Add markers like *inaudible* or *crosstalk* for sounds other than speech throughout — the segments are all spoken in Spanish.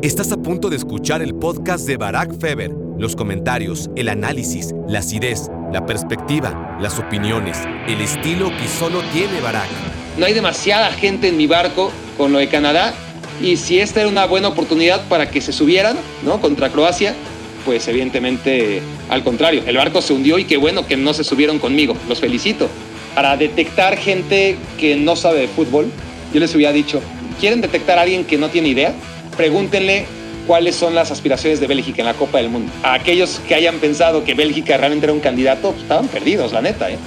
Estás a punto de escuchar el podcast de Barack Feber. Los comentarios, el análisis, la acidez, la perspectiva, las opiniones, el estilo que solo tiene Barack. No hay demasiada gente en mi barco con lo de Canadá y si esta era una buena oportunidad para que se subieran, ¿no? Contra Croacia, pues evidentemente al contrario, el barco se hundió y qué bueno que no se subieron conmigo, los felicito. Para detectar gente que no sabe de fútbol, yo les hubiera dicho, ¿quieren detectar a alguien que no tiene idea? Pregúntenle cuáles son las aspiraciones de Bélgica en la Copa del Mundo. A aquellos que hayan pensado que Bélgica realmente era un candidato, pues, estaban perdidos, la neta, ¿eh?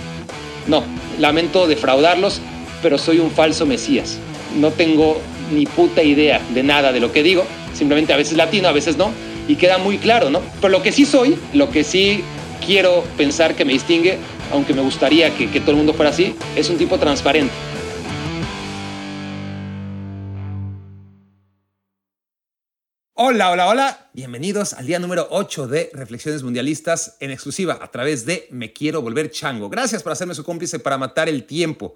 No, lamento defraudarlos, pero soy un falso mesías. No tengo ni puta idea de nada de lo que digo, simplemente a veces latino, a veces no, y queda muy claro, ¿no? Pero lo que sí soy, lo que sí quiero pensar que me distingue, aunque me gustaría que, que todo el mundo fuera así, es un tipo transparente. Hola, hola, hola. Bienvenidos al día número 8 de Reflexiones Mundialistas en exclusiva a través de Me Quiero Volver Chango. Gracias por hacerme su cómplice para matar el tiempo.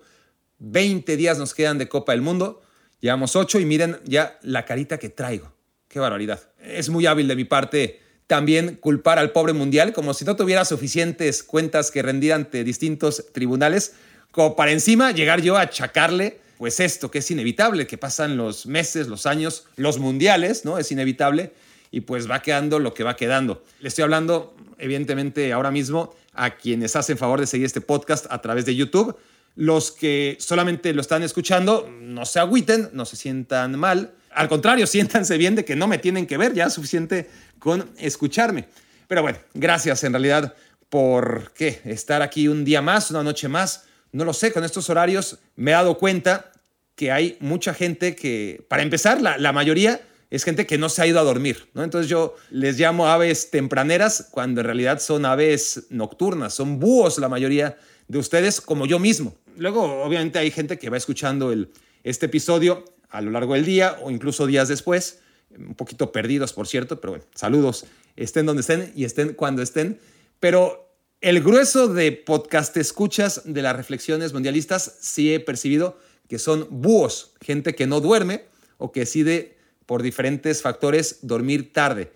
20 días nos quedan de Copa del Mundo. Llevamos 8 y miren ya la carita que traigo. Qué barbaridad. Es muy hábil de mi parte también culpar al pobre mundial como si no tuviera suficientes cuentas que rendir ante distintos tribunales, como para encima llegar yo a achacarle pues esto que es inevitable, que pasan los meses, los años, los mundiales, ¿no? Es inevitable y pues va quedando lo que va quedando. Le estoy hablando, evidentemente, ahora mismo a quienes hacen favor de seguir este podcast a través de YouTube. Los que solamente lo están escuchando, no se agüiten, no se sientan mal. Al contrario, *laughs* siéntanse bien de que no me tienen que ver, ya suficiente con escucharme. Pero bueno, gracias en realidad por ¿qué? estar aquí un día más, una noche más no lo sé, con estos horarios me he dado cuenta que hay mucha gente que, para empezar, la, mayoría es gente que no se ha ido a dormir, ¿no? Entonces yo les llamo aves tempraneras cuando en realidad son aves nocturnas, son búhos la mayoría de ustedes, como yo mismo. Luego, obviamente, hay gente que va escuchando el, este episodio a lo largo del día o incluso días después, un poquito perdidos, por cierto, pero bueno, saludos, estén donde estén y estén cuando estén. Pero el grueso de podcast escuchas de las reflexiones mundialistas sí he percibido que son búhos, gente que no duerme o que decide por diferentes factores dormir tarde.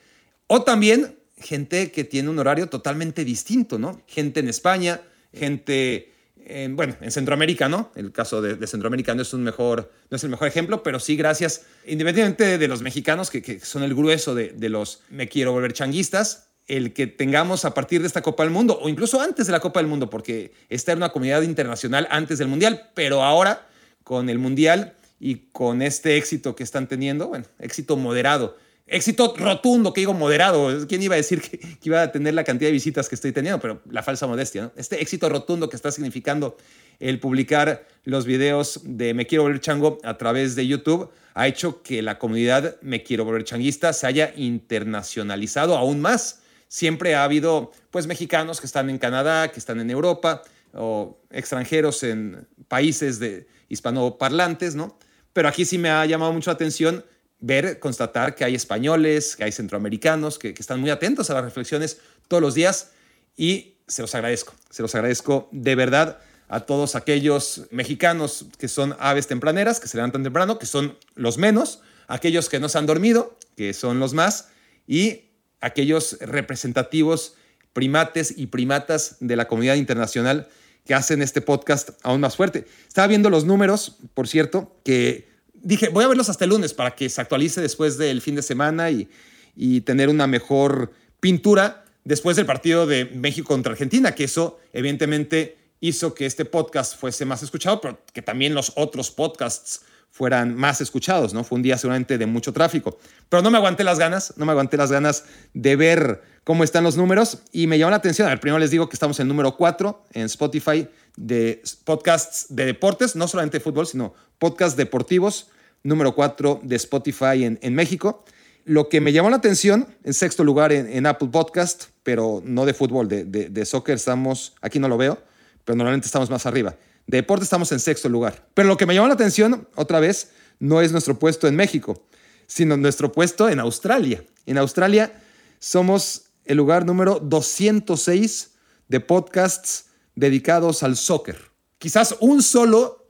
O también gente que tiene un horario totalmente distinto, ¿no? Gente en España, gente, en, bueno, en Centroamérica, ¿no? El caso de, Centroamérica no es, un mejor, no es el mejor ejemplo, pero sí gracias, independientemente de los mexicanos, que, que son el grueso de, de los me quiero volver changuistas, el que tengamos a partir de esta Copa del Mundo, o incluso antes de la Copa del Mundo, porque esta era una comunidad internacional antes del Mundial, pero ahora con el Mundial y con este éxito que están teniendo, bueno, éxito moderado, éxito rotundo, que digo moderado, ¿quién iba a decir que, iba a tener la cantidad de visitas que estoy teniendo? Pero la falsa modestia, ¿no? Este éxito rotundo que está significando el publicar los videos de Me Quiero Volver Chango a través de YouTube ha hecho que la comunidad Me Quiero Volver Changuista se haya internacionalizado aún más siempre ha habido pues mexicanos que están en Canadá, que están en Europa o extranjeros en países de hispanoparlantes, ¿no? Pero aquí sí me ha llamado mucho la atención ver, constatar que hay españoles, que hay centroamericanos, que, que están muy atentos a las reflexiones todos los días y se los agradezco, se los agradezco de verdad a todos aquellos mexicanos que son aves tempraneras, que se levantan temprano, que son los menos, aquellos que no se han dormido, que son los más, y aquellos representativos primates y primatas de la comunidad internacional que hacen este podcast aún más fuerte. Estaba viendo los números, por cierto, que dije, voy a verlos hasta el lunes para que se actualice después del fin de semana y, y tener una mejor pintura después del partido de México contra Argentina, que eso evidentemente hizo que este podcast fuese más escuchado, pero que también los otros podcasts fueran más escuchados, ¿no? Fue un día seguramente de mucho tráfico. Pero no me aguanté las ganas, no me aguanté las ganas de ver cómo están los números y me llamó la atención. A ver, primero les digo que estamos en número 4 en Spotify de podcasts de deportes, no solamente de fútbol, sino podcasts deportivos, número 4 de Spotify en, en, México. Lo que me llamó la atención, en sexto lugar en, Apple Podcast, pero no de fútbol, de, de, de soccer estamos, aquí no lo veo, pero normalmente estamos más arriba. De deporte estamos en sexto lugar. Pero lo que me llamó la atención, otra vez, no es nuestro puesto en México, sino nuestro puesto en Australia. En Australia somos el lugar número 206 de podcasts dedicados al soccer. Quizás un solo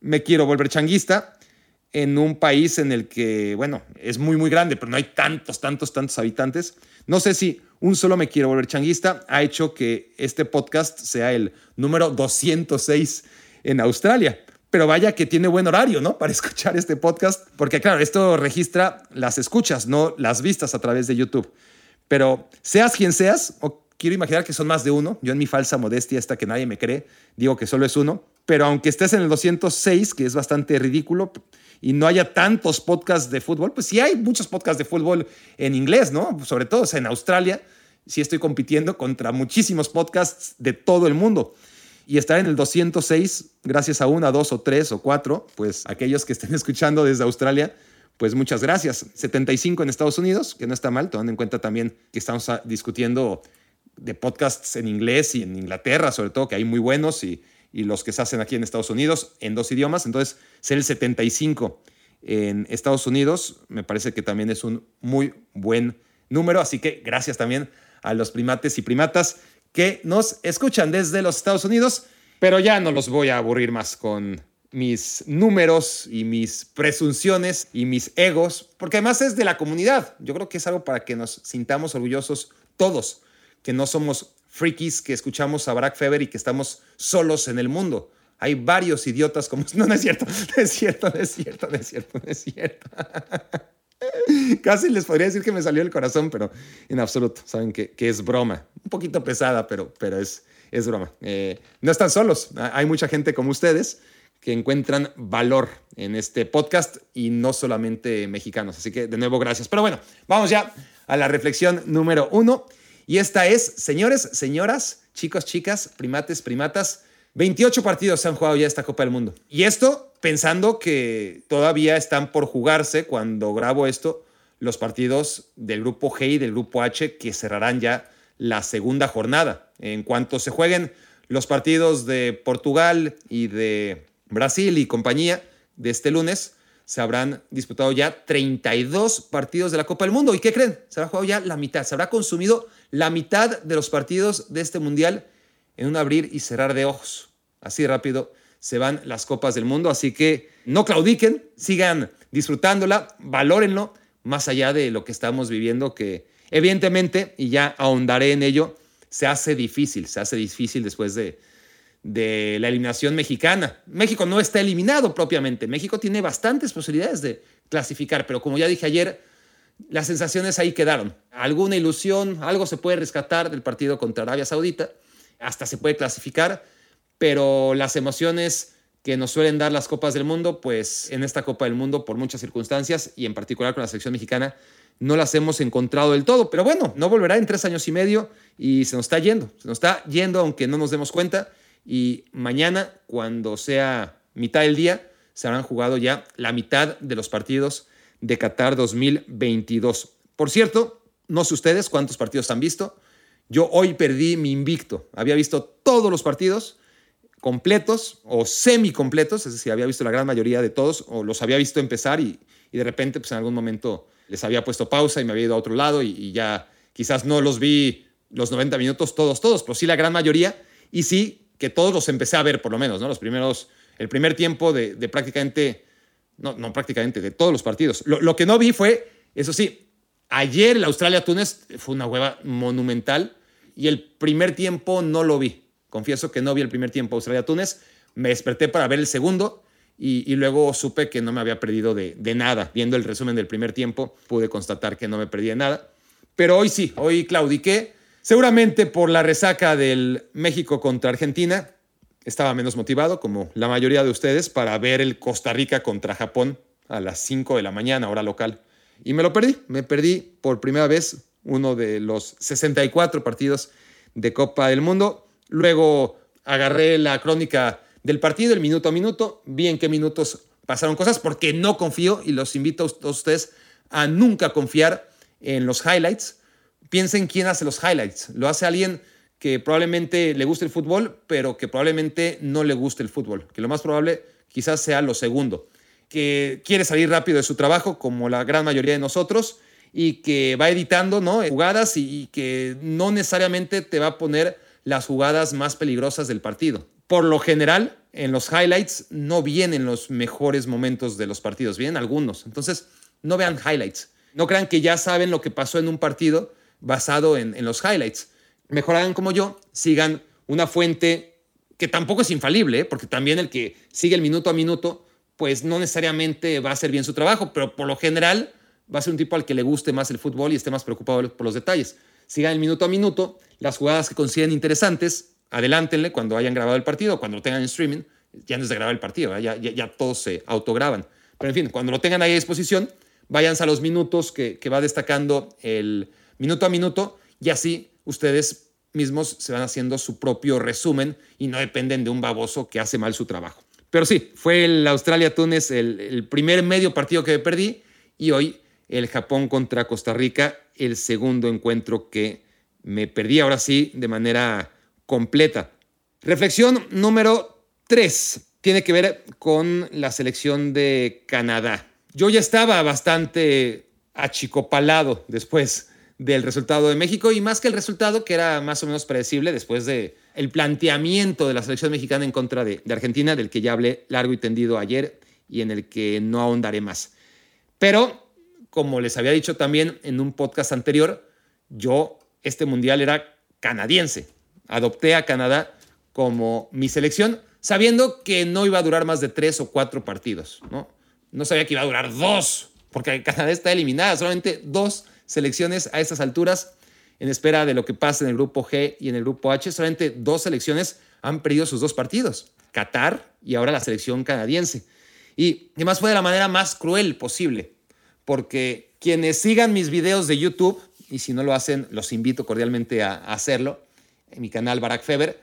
me quiero volver changuista en un país en el que, bueno, es muy, muy grande, pero no hay tantos, tantos, tantos habitantes. No sé si un solo me quiero volver changuista ha hecho que este podcast sea el número 206 en Australia. Pero vaya que tiene buen horario, ¿no? Para *laughs* escuchar este podcast, porque claro, esto registra las escuchas, no las vistas a través de YouTube. Pero seas quien seas, o quiero imaginar que son más de uno, yo en mi falsa modestia, esta que nadie me cree, digo que solo es uno, pero aunque estés en el 206, que es bastante ridículo, y no haya tantos podcasts de fútbol, pues sí hay muchos podcasts de fútbol en inglés, ¿no? Sobre todo en Australia, sí estoy compitiendo contra muchísimos podcasts de todo el mundo. Y estar en el 206, gracias a una, dos o tres o cuatro, pues aquellos que estén *laughs* escuchando desde Australia, pues muchas gracias. 75 en Estados Unidos, que no está mal, tomando en cuenta también que estamos discutiendo de podcasts en inglés y en Inglaterra, sobre todo, que hay muy buenos y y los que se hacen aquí en Estados Unidos en dos idiomas. Entonces, ser el 75 en Estados Unidos me parece que también es un muy buen número. Así que gracias también a los primates y primatas que nos escuchan desde los Estados Unidos. Pero ya no los voy a aburrir más con mis números y mis presunciones y mis egos, porque además es de la comunidad. Yo creo que es algo para que nos sintamos orgullosos todos, que no somos frikis que escuchamos a Barack Feber y que estamos solos en el mundo. Hay varios idiotas como... *laughs* No, no es cierto, es cierto, es cierto, es cierto, es cierto. *laughs* Casi les podría decir que me salió el corazón, pero en absoluto, saben que, que es broma. Un poquito pesada, pero, pero es, es broma. Eh, no están solos, hay mucha gente como ustedes que encuentran valor en este podcast y no solamente mexicanos. Así que de nuevo, gracias. Pero bueno, vamos ya a la reflexión número uno. Y esta es, señores, señoras, chicos, chicas, primates, primatas, 28 partidos se han jugado ya esta Copa del Mundo. Y esto pensando que todavía están por jugarse cuando grabo esto los partidos del grupo G y del grupo H que cerrarán ya la segunda jornada. En cuanto se jueguen los partidos de Portugal y de Brasil y compañía de este lunes, se habrán disputado ya 32 partidos de la Copa del Mundo. ¿Y qué creen? Se habrá jugado ya la mitad, se habrá consumido la mitad de los partidos de este mundial en un abrir y cerrar de ojos. Así rápido se van las copas del mundo, así que no claudiquen, sigan disfrutándola, valórenlo, más allá de lo que estamos viviendo, que evidentemente, y ya ahondaré en ello, se hace difícil, se hace difícil después de, de la eliminación mexicana. México no está eliminado propiamente, México tiene bastantes posibilidades de clasificar, pero como ya dije ayer, las sensaciones ahí quedaron. Alguna ilusión, algo se puede rescatar del partido contra Arabia Saudita, hasta se puede clasificar, pero las emociones que nos suelen dar las Copas del Mundo, pues en esta Copa del Mundo, por muchas circunstancias, y en particular con la selección mexicana, no las hemos encontrado del todo. Pero bueno, no volverá en tres años y medio y se nos está yendo, se nos está yendo aunque no nos demos cuenta. Y mañana, cuando sea mitad del día, se habrán jugado ya la mitad de los partidos de Qatar 2022. Por cierto, no sé ustedes cuántos partidos han visto. Yo hoy perdí mi invicto. Había visto todos los partidos completos o semi completos, es decir, había visto la gran mayoría de todos o los había visto empezar y, de repente pues en algún momento les había puesto pausa y me había ido a otro lado y, ya quizás no los vi los 90 minutos todos, todos, pero sí la gran mayoría y sí que todos los empecé a ver por lo menos, ¿no? Los primeros, el primer tiempo de prácticamente no, no prácticamente, de todos los partidos. Lo, que no vi fue, eso sí, ayer el Australia-Túnez fue una hueva monumental y el primer tiempo no lo vi. Confieso que no vi el primer tiempo Australia-Túnez. Me desperté para ver el segundo y, luego supe que no me había perdido de, de, nada. Viendo el resumen del primer tiempo, pude constatar que no me perdí de nada. Pero hoy sí, hoy claudiqué. Seguramente por la resaca del México contra Argentina, estaba menos motivado, como la mayoría de ustedes, para ver el Costa Rica contra Japón a las 5 de la mañana, hora local. Y me lo perdí, me perdí por primera vez uno de los 64 partidos de Copa del Mundo. Luego agarré la crónica del partido, el minuto a minuto, vi en qué minutos pasaron cosas, porque no confío y los invito a ustedes a nunca confiar en los highlights. Piensen quién hace los highlights. ¿Lo hace alguien que probablemente le guste el fútbol, pero que probablemente no le guste el fútbol, que lo más probable quizás sea lo segundo, que quiere salir rápido de su trabajo, como la gran mayoría de nosotros, y que va editando ¿no? jugadas y, que no necesariamente te va a poner las jugadas más peligrosas del partido. Por lo general, en los highlights no vienen los mejores momentos de los partidos, vienen algunos. Entonces, no vean highlights. No crean que ya saben lo que pasó en un partido basado en, los highlights. Mejor hagan como yo, sigan una fuente que tampoco es infalible, ¿eh? porque también el que sigue el minuto a minuto, pues no necesariamente va a hacer bien su trabajo, pero por lo general va a ser un tipo al que le guste más el fútbol y esté más preocupado por los detalles. Sigan el minuto a minuto, las jugadas que consideren interesantes, adelántenle cuando hayan grabado el partido, cuando lo tengan en streaming, ya no es de grabar el partido, ya, ya, todos se autograban. Pero en fin, cuando lo tengan ahí a disposición, váyanse a los minutos que, que va destacando el minuto a minuto y así ustedes mismos se van haciendo su propio resumen y no dependen de un baboso que hace mal su trabajo. Pero sí, fue el Australia-Túnez el, el, primer medio partido que perdí y hoy el Japón contra Costa Rica, el segundo encuentro que me perdí ahora sí de manera completa. Reflexión número 3 tiene que ver con la selección de Canadá. Yo ya estaba bastante achicopalado después del resultado de México y más que el resultado que era más o menos predecible después de el planteamiento de la selección mexicana en contra de, Argentina del que ya hablé largo y tendido ayer y en el que no ahondaré más. Pero como les había dicho también en un podcast anterior, yo este mundial era canadiense adopté a Canadá como mi selección, sabiendo que no iba a durar más de tres o cuatro partidos. No, no sabía que iba a durar dos, porque Canadá está eliminada, solamente dos selecciones a estas alturas, en espera de lo que pase en el grupo G y en el grupo H, solamente dos selecciones han perdido sus dos partidos, Qatar y ahora la selección canadiense. Y además fue de la manera más cruel posible, porque quienes sigan mis videos de YouTube, y si no lo hacen, los invito cordialmente a hacerlo, en mi canal Barack Feber,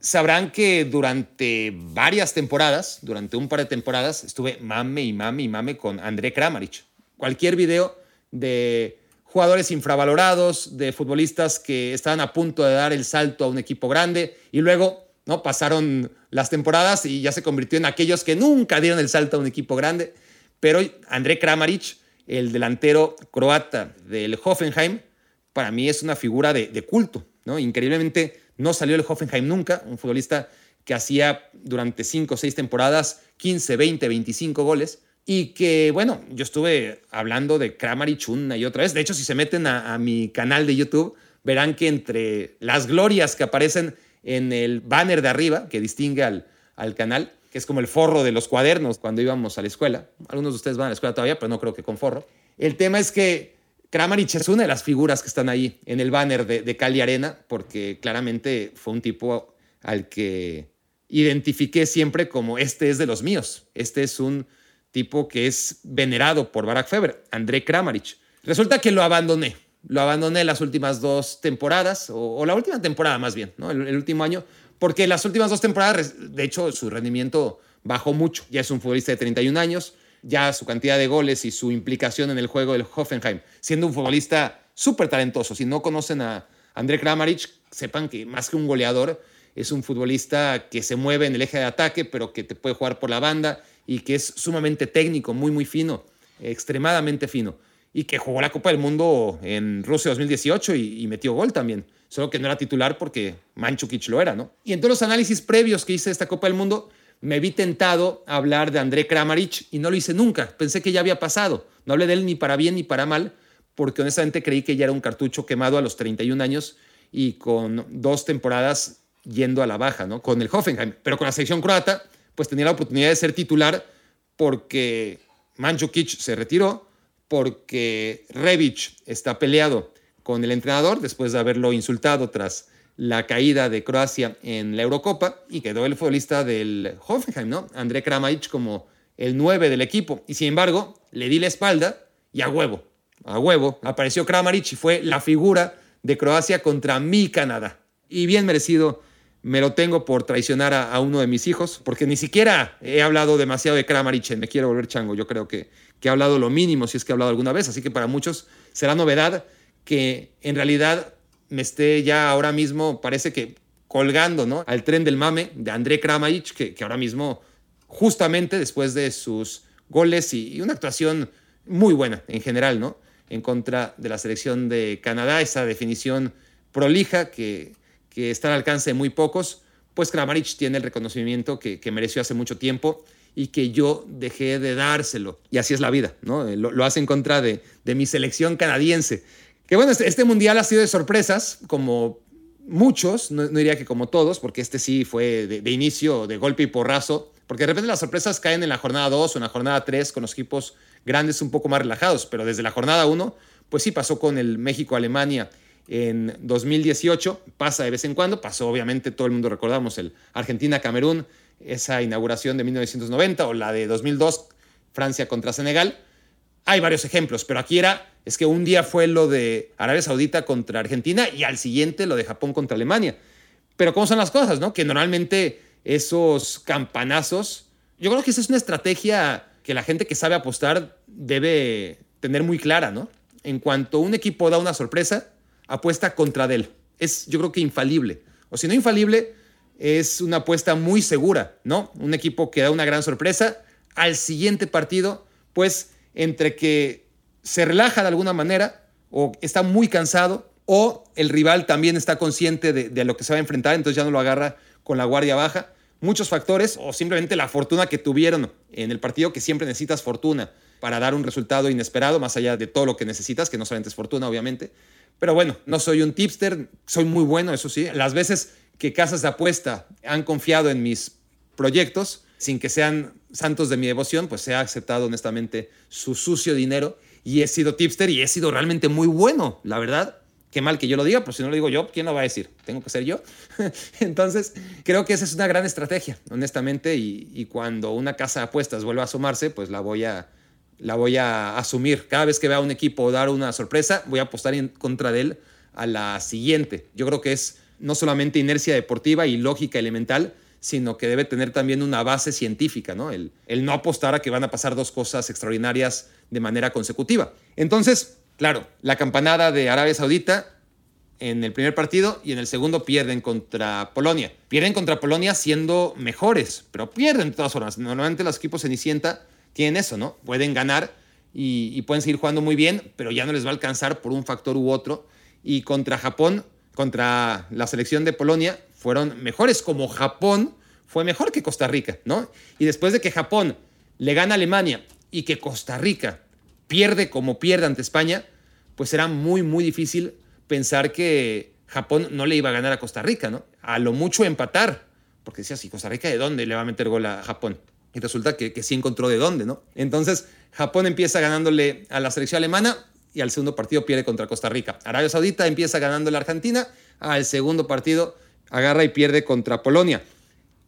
sabrán que durante varias temporadas, durante un par de temporadas, estuve mame y mame y mame con André Kramaric. Cualquier video de jugadores infravalorados, de futbolistas que estaban a punto de dar el salto a un equipo grande y luego ¿no? pasaron las temporadas y ya se convirtió en aquellos que nunca dieron el salto a un equipo grande. Pero André Kramaric, el delantero croata del Hoffenheim, para mí es una figura de, culto. Increíblemente no salió el Hoffenheim nunca, un futbolista que hacía durante 5 o 6 temporadas 15, 20, 25 goles y que, bueno, yo estuve hablando de Kramaric una y otra vez. De hecho, si se meten a, mi canal de YouTube, verán que entre las glorias que aparecen en el banner de arriba, que distingue al, al canal, que es como el forro de los cuadernos cuando íbamos a la escuela. Algunos de ustedes van a la escuela todavía, pero no creo que con forro. El tema es que Kramaric es una de las figuras que están ahí en el banner de, Cali Arena, porque claramente fue un tipo al que identifiqué siempre como este es de los míos. Este es un tipo que es venerado por Barack Feber, André Kramaric. Resulta que lo abandoné. Lo abandoné las últimas dos temporadas, o, la última temporada más bien, ¿no? el, último año, porque las últimas dos temporadas, de hecho, su rendimiento bajó mucho. Ya es un futbolista de 31 años ya su cantidad de goles y su implicación en el juego del Hoffenheim, siendo un futbolista súper talentoso. Si no conocen a André Kramaric, sepan que más que un goleador, es un futbolista que se mueve en el eje de ataque, pero que te puede jugar por la banda y que es sumamente técnico, muy, muy fino, extremadamente fino. Y que jugó la Copa del Mundo en Rusia 2018 y, y metió gol también. Solo que no era titular porque Manchukic lo era, ¿no? Y en todos los análisis previos que hice de esta Copa del Mundo, me vi tentado a hablar de André Kramaric y no lo hice nunca. Pensé que ya había pasado. No hablé de él ni para bien ni para mal, porque honestamente creí que ya era un cartucho quemado a los 31 años y con dos temporadas yendo a la baja, ¿no? Con el Hoffenheim. Pero con la selección croata, pues tenía la oportunidad de ser titular porque Mandzukic se retiró, porque Rebic está peleado con el entrenador después de haberlo insultado tras la caída de Croacia en la Eurocopa y quedó el futbolista del Hoffenheim, ¿no? André Kramaric como el 9 del equipo. Y sin embargo, le di la espalda y a huevo, a huevo, apareció Kramaric y fue la figura de Croacia contra mi Canadá. Y bien merecido me lo tengo por traicionar a, uno de mis hijos, porque ni siquiera he hablado demasiado de Kramaric Me Quiero Volver Chango. Yo creo que, que he hablado lo mínimo, si es que he hablado alguna vez. Así que para muchos será novedad que en realidad me esté ya ahora mismo, parece que colgando ¿no? al tren del mame de André Kramaric, que, ahora mismo, justamente después de sus goles y, una actuación muy buena en general, ¿no? En contra de la selección de Canadá, esa definición prolija que, que está al alcance de muy pocos, pues Kramaric tiene el reconocimiento que, mereció hace mucho tiempo y que yo dejé de dárselo. Y así es la vida, ¿no? Lo, hace en contra de, mi selección canadiense. Que bueno, este, este, mundial ha sido de sorpresas, como muchos, no, diría que como todos, porque este sí fue de, de, inicio, de golpe y porrazo, porque de repente las sorpresas caen en la jornada 2 o en la jornada 3 con los equipos grandes un poco más relajados, pero desde la jornada 1, pues sí pasó con el México-Alemania en 2018, pasa de vez en cuando, pasó obviamente, todo el mundo recordamos el Argentina-Camerún, esa inauguración de 1990 o la de 2002, Francia contra Senegal. Hay varios ejemplos, pero aquí era, es que un día fue lo de Arabia Saudita contra Argentina y al siguiente lo de Japón contra Alemania. Pero ¿cómo son las cosas, no? Que normalmente esos campanazos, yo creo que esa es una estrategia que la gente que sabe apostar debe tener muy clara, ¿no? En cuanto un equipo da una sorpresa, apuesta contra él. Es, yo creo que infalible. O si no infalible, es una apuesta muy segura, ¿no? Un equipo que da una gran sorpresa, al siguiente partido, pues entre que se relaja de alguna manera o está muy cansado o el rival también está consciente de, de, lo que se va a enfrentar, entonces ya no lo agarra con la guardia baja. Muchos factores o simplemente la fortuna que tuvieron en el partido, que siempre necesitas fortuna para dar un resultado inesperado, más allá de todo lo que necesitas, que no solamente es fortuna, obviamente. Pero bueno, no soy un tipster, soy muy bueno, eso sí. Las veces que casas de apuesta han confiado en mis proyectos, sin que sean santos de mi devoción, pues he aceptado honestamente su sucio dinero y he sido tipster y he sido realmente muy bueno, la verdad. Qué mal que yo lo diga, pero si no lo digo yo, ¿quién lo va a decir? Tengo que ser yo. *laughs* Entonces, creo que esa es una gran estrategia, honestamente, y, cuando una casa de apuestas vuelva a sumarse, pues la voy a, la voy a asumir. Cada vez que vea a un equipo dar una sorpresa, voy a apostar en contra de él a la siguiente. Yo creo que es no solamente inercia deportiva y lógica elemental, sino que debe tener también una base científica, ¿no? El, el no apostar a que van a pasar dos cosas extraordinarias de manera consecutiva. Entonces, claro, la campanada de Arabia Saudita en el primer partido y en el segundo pierden contra Polonia. Pierden contra Polonia siendo mejores, pero pierden de todas formas. Normalmente los equipos Cenicienta tienen eso, ¿no? Pueden ganar y, pueden seguir jugando muy bien, pero ya no les va a alcanzar por un factor u otro. Y contra Japón, contra la selección de Polonia, fueron mejores, como Japón fue mejor que Costa Rica, ¿no? Y después de que Japón le gana a Alemania y que Costa Rica pierde como pierde ante España, pues era muy, muy difícil pensar que Japón no le iba a ganar a Costa Rica, ¿no? A lo mucho empatar, porque decía, si Costa Rica de dónde le va a meter gol a Japón? Y resulta que, que sí encontró de dónde, ¿no? Entonces, Japón empieza ganándole a la selección alemana y al segundo partido pierde contra Costa Rica. Arabia Saudita empieza ganando la Argentina, al segundo partido agarra y pierde contra Polonia.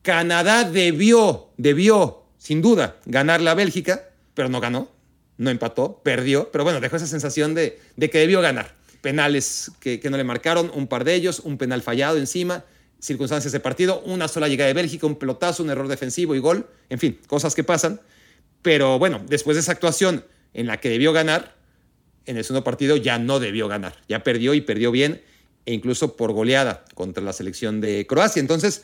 Canadá debió, debió, sin duda, ganar la Bélgica, pero no ganó, no empató, perdió, pero bueno, dejó esa sensación de, que debió ganar. Penales que no le marcaron, un par de ellos, un penal fallado encima, circunstancias de partido, una sola llegada de Bélgica, un pelotazo, un error defensivo y gol, en fin, cosas que pasan. Pero bueno, después de esa actuación en la que debió ganar, en el segundo partido ya no debió ganar, ya perdió y perdió bien, e incluso por goleada contra la selección de Croacia. Entonces,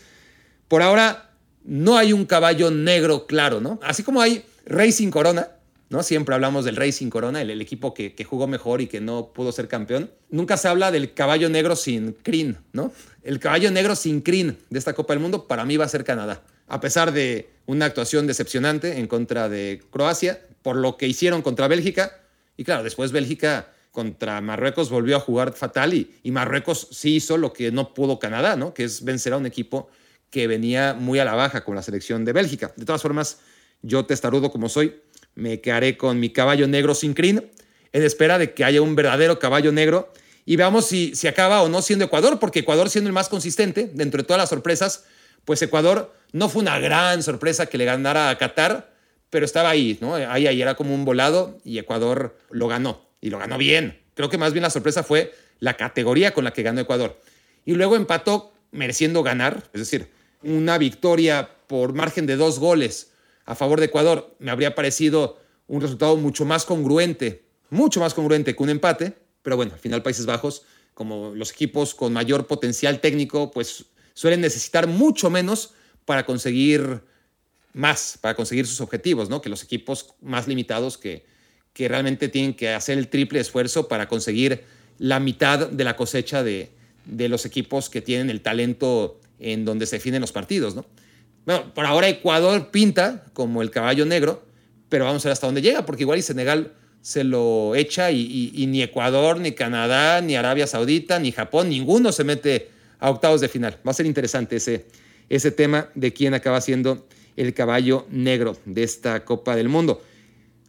por ahora no hay un caballo negro claro, ¿no? Así como hay Racing Corona, ¿no? Siempre hablamos del Racing Corona, el, equipo que, jugó mejor y que no pudo ser campeón. Nunca se habla del caballo negro sin crin, ¿no? El caballo negro sin crin de esta Copa del Mundo para mí va a ser Canadá. A pesar de una actuación decepcionante en contra de Croacia, por lo que hicieron contra Bélgica, y claro, después Bélgica contra Marruecos volvió a jugar fatal y, Marruecos sí hizo lo que no pudo Canadá. Que es vencer a un equipo que venía muy a la baja con la selección de Bélgica. De todas formas, yo testarudo como soy, me quedaré con mi caballo negro sin crin, en espera de que haya un verdadero caballo negro y veamos si, si acaba o no siendo Ecuador, porque Ecuador siendo el más consistente, dentro de todas las sorpresas, pues Ecuador no fue una gran sorpresa que le ganara a Qatar, pero estaba ahí, ¿no? Ahí, ahí era como un volado y Ecuador lo ganó, y lo ganó bien. Creo que más bien la sorpresa fue la categoría con la que ganó Ecuador. Y luego empató mereciendo ganar, es decir, una victoria por margen de dos goles a favor de Ecuador, me habría parecido un resultado mucho más congruente, mucho más congruente que un empate, pero bueno, al final Países Bajos, como los equipos con mayor potencial técnico, pues suelen necesitar mucho menos para conseguir más, para conseguir sus objetivos, ¿no? Que los equipos más limitados que, que realmente tienen que hacer el triple esfuerzo para conseguir la mitad de la cosecha de, de los equipos que tienen el talento en donde se definen los partidos, ¿no? Bueno, por ahora Ecuador pinta como el caballo negro, pero vamos a ver hasta dónde llega, porque igual y Senegal se lo echa y, ni Ecuador, ni Canadá, ni Arabia Saudita, ni Japón, ninguno se mete a octavos de final. Va a ser interesante ese, ese tema de quién acaba siendo el caballo negro de esta Copa del Mundo.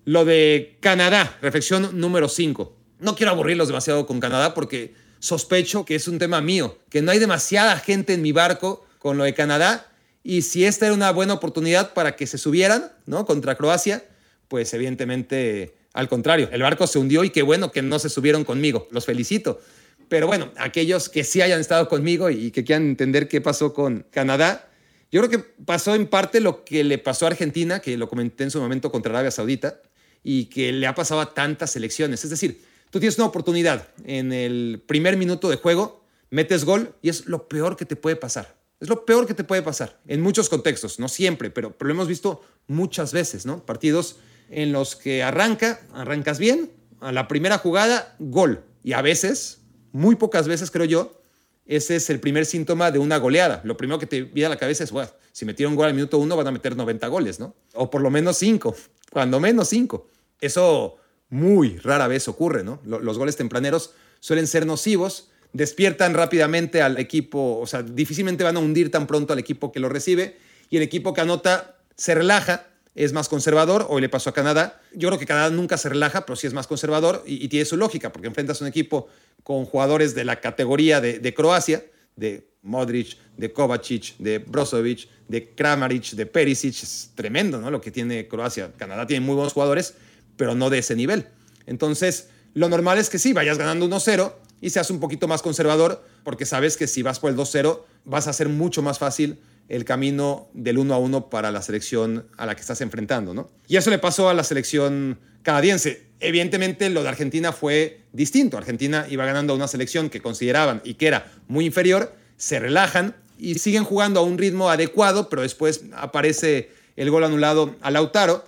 Lo de Canadá, reflexión número 5. No quiero aburrirlos demasiado con Canadá porque sospecho que es un tema mío, que no hay demasiada gente en mi barco con lo de Canadá y si esta era una buena oportunidad para que se subieran, ¿no? Contra Croacia, pues evidentemente al contrario, el barco se hundió y qué bueno que no se subieron conmigo, los felicito. Pero bueno, aquellos que sí hayan estado conmigo y que quieran entender qué pasó con Canadá, yo creo que pasó en parte lo que le pasó a Argentina, que lo comenté en su momento contra Arabia Saudita, y que le ha pasado a tantas selecciones. Es decir, tú tienes una oportunidad en el primer minuto de juego, metes gol y es lo peor que te puede pasar. Es lo peor que te puede pasar en muchos contextos, no siempre, pero, lo hemos visto muchas veces, ¿no? Partidos en los que arranca, arrancas bien, a la primera jugada, gol. Y a veces, muy pocas veces creo yo, ese es el primer síntoma de una goleada. Lo primero que te viene a la cabeza es, bueno, si metieron gol al minuto uno van a meter 90 goles, ¿no? O por lo menos cinco, *laughs* cuando menos cinco. Eso muy rara vez ocurre, ¿no? Los goles tempraneros suelen ser nocivos, despiertan rápidamente al equipo, o sea, difícilmente van a hundir tan pronto al equipo que lo recibe y el equipo que anota se relaja, es más conservador, hoy le pasó a Canadá. Yo creo que Canadá nunca se relaja, pero sí es más conservador y, tiene su lógica, porque enfrentas un equipo con jugadores de la categoría de, Croacia, de Modric, de Kovacic, de Brozovic, de Kramaric, de Perisic. Es tremendo, ¿no? Lo que tiene Croacia. Canadá tiene muy buenos jugadores, pero no de ese nivel. Entonces, lo normal es que sí, vayas ganando 1-0 y seas un poquito más conservador, porque sabes que si vas por el 2-0 vas a ser mucho más fácil el camino del 1 a 1 para la selección a la que estás enfrentando, ¿no? Y eso le pasó a la selección canadiense. Evidentemente lo de Argentina fue distinto. Argentina iba ganando a una selección que consideraban y que era muy inferior, se relajan y siguen jugando a un ritmo adecuado, pero después aparece el gol anulado a Lautaro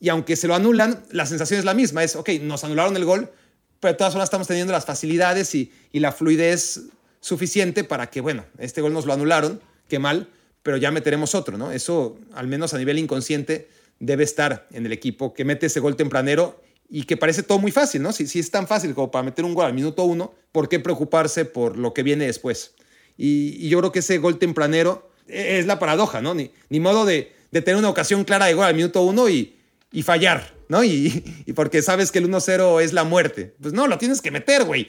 y aunque se lo anulan, la sensación es la misma, es, ok, nos anularon el gol, pero de todas formas estamos teniendo las facilidades y, la fluidez suficiente para que, bueno, este gol nos lo anularon, qué mal, pero ya meteremos otro, ¿no? Eso, al menos a nivel inconsciente, debe estar en el equipo que mete ese gol tempranero y que parece todo muy fácil, ¿no? Si, si es tan fácil como para meter un gol al minuto uno, ¿por qué preocuparse por lo que viene después? Y, yo creo que ese gol tempranero e, es la paradoja, ¿no? Ni, ni modo de, de tener una ocasión clara de gol al minuto uno y, y fallar, ¿no? Y, porque sabes que el 1-0 es la muerte. Pues no, lo tienes que meter, güey.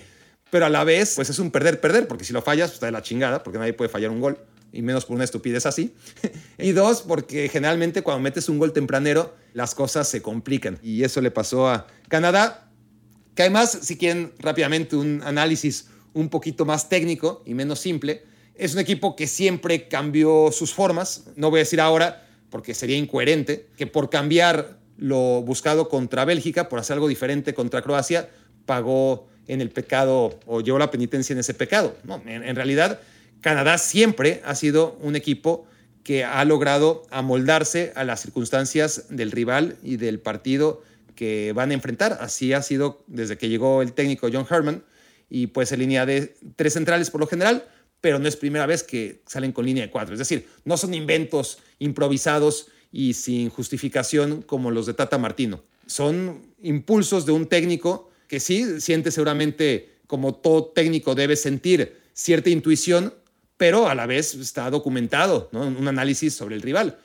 Pero a la vez, pues es un perder-perder, porque si lo fallas, pues está de la chingada, porque nadie puede fallar un gol, y menos por una estupidez así. *laughs* y dos, porque generalmente cuando metes un gol tempranero, las cosas se complican. Y eso le pasó a Canadá, que además, si quieren rápidamente un análisis un poquito más técnico y menos simple, es un equipo que siempre cambió sus formas. No voy a decir ahora, porque sería incoherente, que por cambiar lo buscado contra Bélgica por hacer algo diferente contra Croacia, pagó en el pecado o llevó la penitencia en ese pecado. No, en, realidad, Canadá siempre ha sido un equipo que ha logrado amoldarse a las circunstancias del rival y del partido que van a enfrentar. Así ha sido desde que llegó el técnico John Herman y pues en línea de tres centrales por lo general, pero no es primera vez que salen con línea de cuatro. Es decir, no son inventos improvisados y sin justificación como los de Tata Martino. Son impulsos de un técnico que sí siente seguramente, como todo técnico debe sentir, cierta intuición, pero a la vez está documentado, ¿no? un análisis sobre el rival.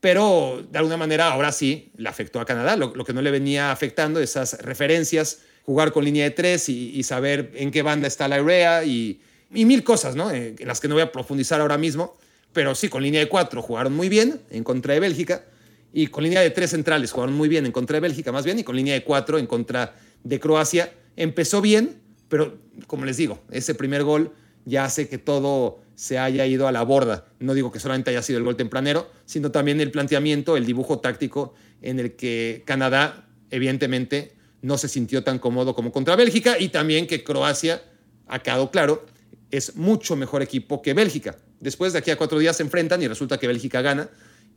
Pero de alguna manera ahora sí le afectó a Canadá. Lo, que no le venía afectando, esas referencias, jugar con línea de tres y, saber en qué banda está la IREA y, y mil cosas, ¿no? Eh, en las que no voy a profundizar ahora mismo pero sí, con línea de cuatro jugaron muy bien en contra de Bélgica y con línea de tres centrales jugaron muy bien en contra de Bélgica, más bien, y con línea de cuatro en contra de Croacia. Empezó bien, pero como les digo, ese primer gol ya hace que todo se haya ido a la borda. No digo que solamente haya sido el gol tempranero, sino también el planteamiento, el dibujo táctico en el que Canadá, evidentemente, no se sintió tan cómodo como contra Bélgica y también que Croacia, ha quedado claro, es mucho mejor equipo que Bélgica. Después de aquí a cuatro días se enfrentan y resulta que Bélgica gana,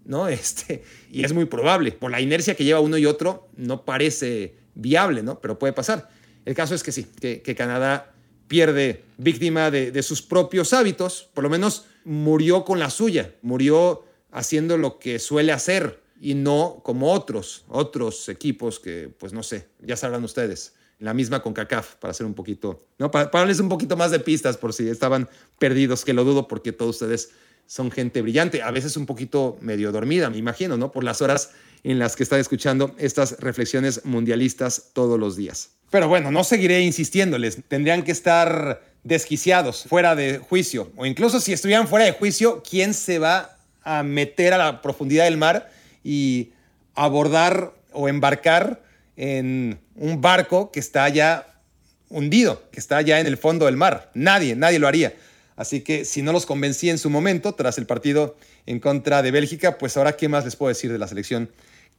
¿no? *laughs* Este, y es muy probable. Por la inercia que lleva uno y otro, no parece viable, ¿no? Pero puede pasar. El caso es que sí, que, Canadá pierde víctima de, sus propios hábitos, por lo menos murió con la suya, murió haciendo lo que suele hacer y no como otros, otros equipos que, pues no sé, ya sabrán ustedes, la misma con CACAF, para hacer un poquito, ¿no? Para, para, darles un poquito más de pistas por si estaban perdidos, que lo dudo porque todos ustedes son gente brillante, a veces un poquito medio dormida, me imagino, ¿no? Por las horas en las que están escuchando estas reflexiones mundialistas todos los días. Pero bueno, no seguiré insistiéndoles, tendrían que estar desquiciados, fuera de juicio, o incluso si estuvieran fuera de juicio, ¿quién se va a meter a la profundidad del mar y abordar o embarcar en un barco que está ya hundido, que está ya en el fondo del mar. Nadie, nadie lo haría. Así que si no los convencí en su momento, tras el partido en contra de Bélgica, pues ahora qué más les puedo decir de la selección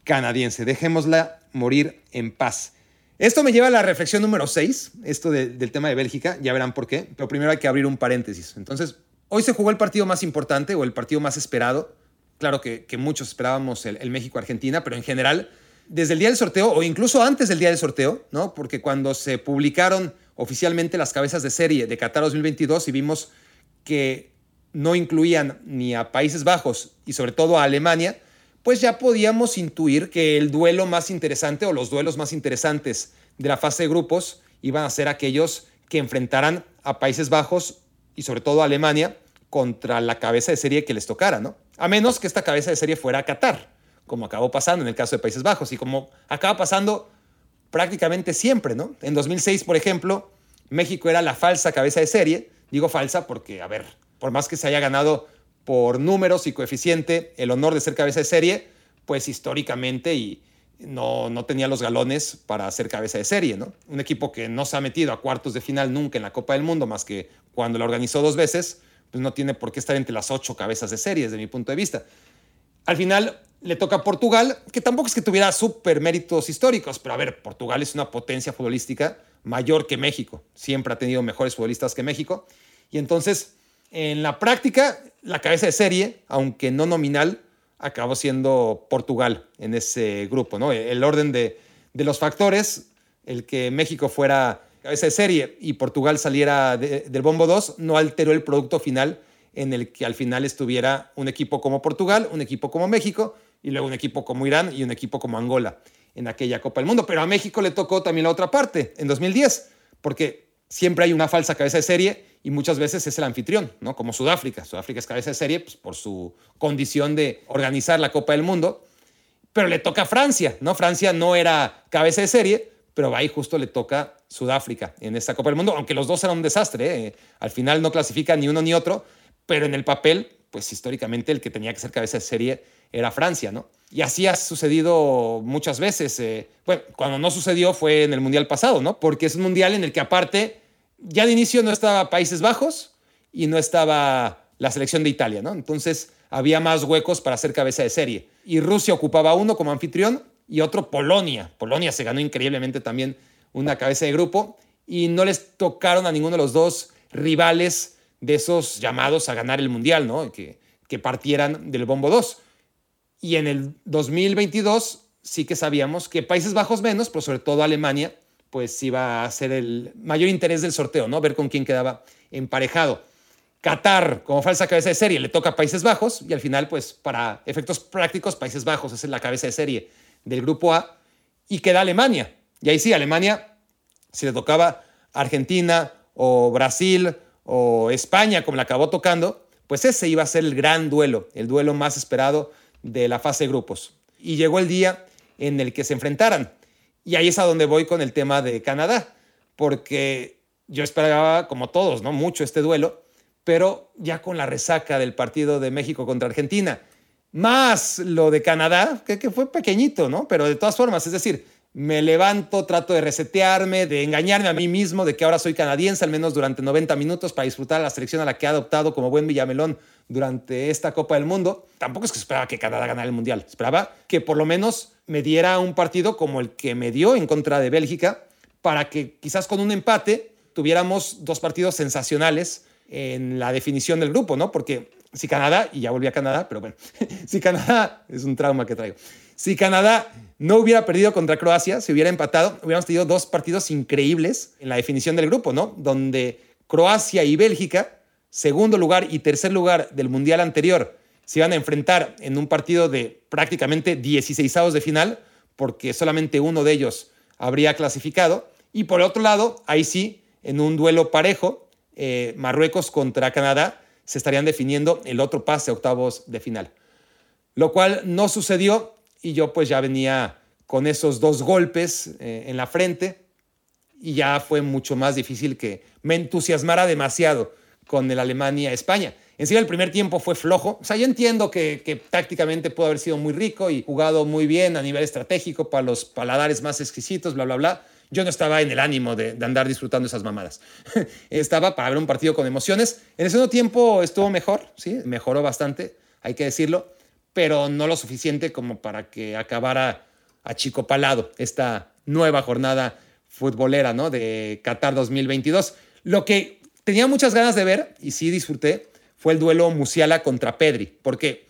canadiense. Dejémosla morir en paz. Esto me lleva a la reflexión número 6, esto del tema de Bélgica, ya verán por qué, pero primero hay que abrir un paréntesis. Entonces, hoy se jugó el partido más importante o el partido más esperado. Claro que, muchos esperábamos el, México-Argentina, pero en general desde el día del sorteo o incluso antes del día del sorteo, ¿no? Porque cuando se publicaron oficialmente las cabezas de serie de Qatar 2022 y vimos que no incluían ni a Países Bajos y sobre todo a Alemania, pues ya podíamos intuir que el duelo más interesante o los duelos más interesantes de la fase de grupos iban a ser aquellos que enfrentaran a Países Bajos y sobre todo a Alemania contra la cabeza de serie que les tocara, ¿no? A menos que esta cabeza de serie fuera Qatar como acabó pasando en el caso de Países Bajos y como acaba pasando prácticamente siempre, ¿no? En 2006, por ejemplo, México era la falsa cabeza de serie. Digo falsa porque, a ver, por más que se haya ganado por números y coeficiente el honor de ser cabeza de serie, pues históricamente y no, no tenía los galones para ser cabeza de serie, ¿no? Un equipo que no se ha metido a cuartos de final nunca en la Copa del Mundo, más que cuando la organizó dos veces, pues no tiene por qué estar entre las ocho cabezas de serie, desde mi punto de vista. Al final, le toca a Portugal, que tampoco es que tuviera súper méritos históricos, pero a ver, Portugal es una potencia futbolística mayor que México, siempre ha tenido mejores futbolistas que México, y entonces en la práctica la cabeza de serie, aunque no nominal, acabó siendo Portugal en ese grupo, ¿no? El orden de, los factores, el que México fuera cabeza de serie y Portugal saliera del bombo 2, no alteró el producto final en el que al final estuviera un equipo como Portugal, un equipo como México, y luego un equipo como Irán y un equipo como Angola en aquella Copa del Mundo. Pero a México le tocó también la otra parte, en 2010, porque siempre hay una falsa cabeza de serie y muchas veces es el anfitrión, ¿no? Como Sudáfrica. Sudáfrica es cabeza de serie pues, por su condición de organizar la Copa del Mundo, pero le toca a Francia, ¿no? Francia no era cabeza de serie, pero ahí justo le toca Sudáfrica en esta Copa del Mundo, aunque los dos eran un desastre, ¿eh? al final no clasifica ni uno ni otro, pero en el papel, pues históricamente el que tenía que ser cabeza de serie era Francia, ¿no? Y así ha sucedido muchas veces. Eh, bueno, cuando no sucedió fue en el Mundial pasado, ¿no? Porque es un Mundial en el que aparte, ya de inicio no estaba Países Bajos y no estaba la selección de Italia, ¿no? Entonces había más huecos para hacer cabeza de serie. Y Rusia ocupaba uno como anfitrión y otro Polonia. Polonia se ganó increíblemente también una cabeza de grupo y no les tocaron a ninguno de los dos rivales de esos llamados a ganar el Mundial, ¿no? Que, que partieran del bombo 2. Y en el 2022 sí que sabíamos que Países Bajos menos, pero sobre todo Alemania, pues iba a ser el mayor interés del sorteo, ¿no? Ver con quién quedaba emparejado. Qatar, como falsa cabeza de serie, le toca a Países Bajos y al final, pues para efectos prácticos, Países Bajos es la cabeza de serie del grupo A y queda Alemania. Y ahí sí, Alemania, si le tocaba Argentina o Brasil o España, como le acabó tocando, pues ese iba a ser el gran duelo, el duelo más esperado de la fase de grupos. Y llegó el día en el que se enfrentaran. Y ahí es a donde voy con el tema de Canadá, porque yo esperaba, como todos, ¿no? mucho este duelo, pero ya con la resaca del partido de México contra Argentina, más lo de Canadá, que, que fue pequeñito, ¿no? Pero de todas formas, es decir, me levanto, trato de resetearme, de engañarme a mí mismo de que ahora soy canadiense, al menos durante 90 minutos, para disfrutar la selección a la que he adoptado como buen Villamelón durante esta Copa del Mundo. Tampoco es que esperaba que Canadá ganara el Mundial, esperaba que por lo menos me diera un partido como el que me dio en contra de Bélgica, para que quizás con un empate tuviéramos dos partidos sensacionales en la definición del grupo, ¿no? Porque si Canadá, y ya volví a Canadá, pero bueno, *laughs* si Canadá, es un trauma que traigo, si Canadá no hubiera perdido contra Croacia, si hubiera empatado, hubiéramos tenido dos partidos increíbles en la definición del grupo, ¿no? Donde Croacia y Bélgica segundo lugar y tercer lugar del Mundial anterior se iban a enfrentar en un partido de prácticamente 16 de final, porque solamente uno de ellos habría clasificado. Y por otro lado, ahí sí, en un duelo parejo, eh, Marruecos contra Canadá, se estarían definiendo el otro pase a octavos de final. Lo cual no sucedió y yo pues ya venía con esos dos golpes eh, en la frente y ya fue mucho más difícil que me entusiasmara demasiado con el Alemania-España. En sí, el primer tiempo fue flojo. O sea, yo entiendo que, que, tácticamente pudo haber sido muy rico y jugado muy bien a nivel estratégico para los paladares más exquisitos, bla, bla, bla. Yo no estaba en el ánimo de, andar disfrutando esas mamadas. *laughs* estaba para ver un partido con emociones. En el segundo tiempo estuvo mejor, sí, mejoró bastante, hay que decirlo, pero no lo suficiente como para que acabara a chico palado esta nueva jornada futbolera, ¿no? De Qatar 2022. Lo que tenía muchas ganas de ver, y sí disfruté, fue el duelo Musiala contra Pedri, porque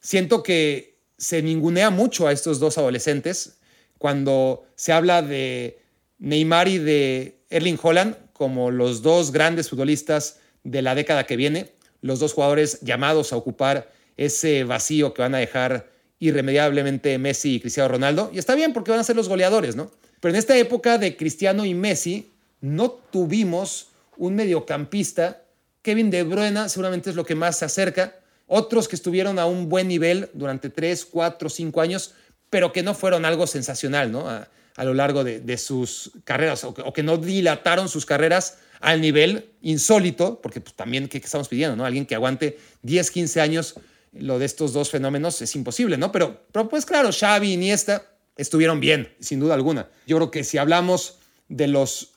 siento que se ningunea mucho a estos dos adolescentes cuando se habla de Neymar y de Erling Holland como los dos grandes futbolistas de la década que viene, los dos jugadores llamados a ocupar ese vacío que van a dejar irremediablemente Messi y Cristiano Ronaldo. Y está bien porque van a ser los goleadores, ¿no? Pero en esta época de Cristiano y Messi no tuvimos un mediocampista. Kevin De Bruyne seguramente es lo que más se acerca. Otros que estuvieron a un buen nivel durante 3, 4, 5 años, pero que no fueron algo sensacional, ¿no? a lo largo de, sus carreras o que, no dilataron sus carreras al nivel insólito, porque pues, también, ¿qué, estamos pidiendo? ¿no? Alguien que aguante 10, 15 años lo de estos dos fenómenos es imposible, ¿no? Pero, pero pues claro, Xavi y Iniesta estuvieron bien, sin duda alguna. Yo creo que si hablamos de los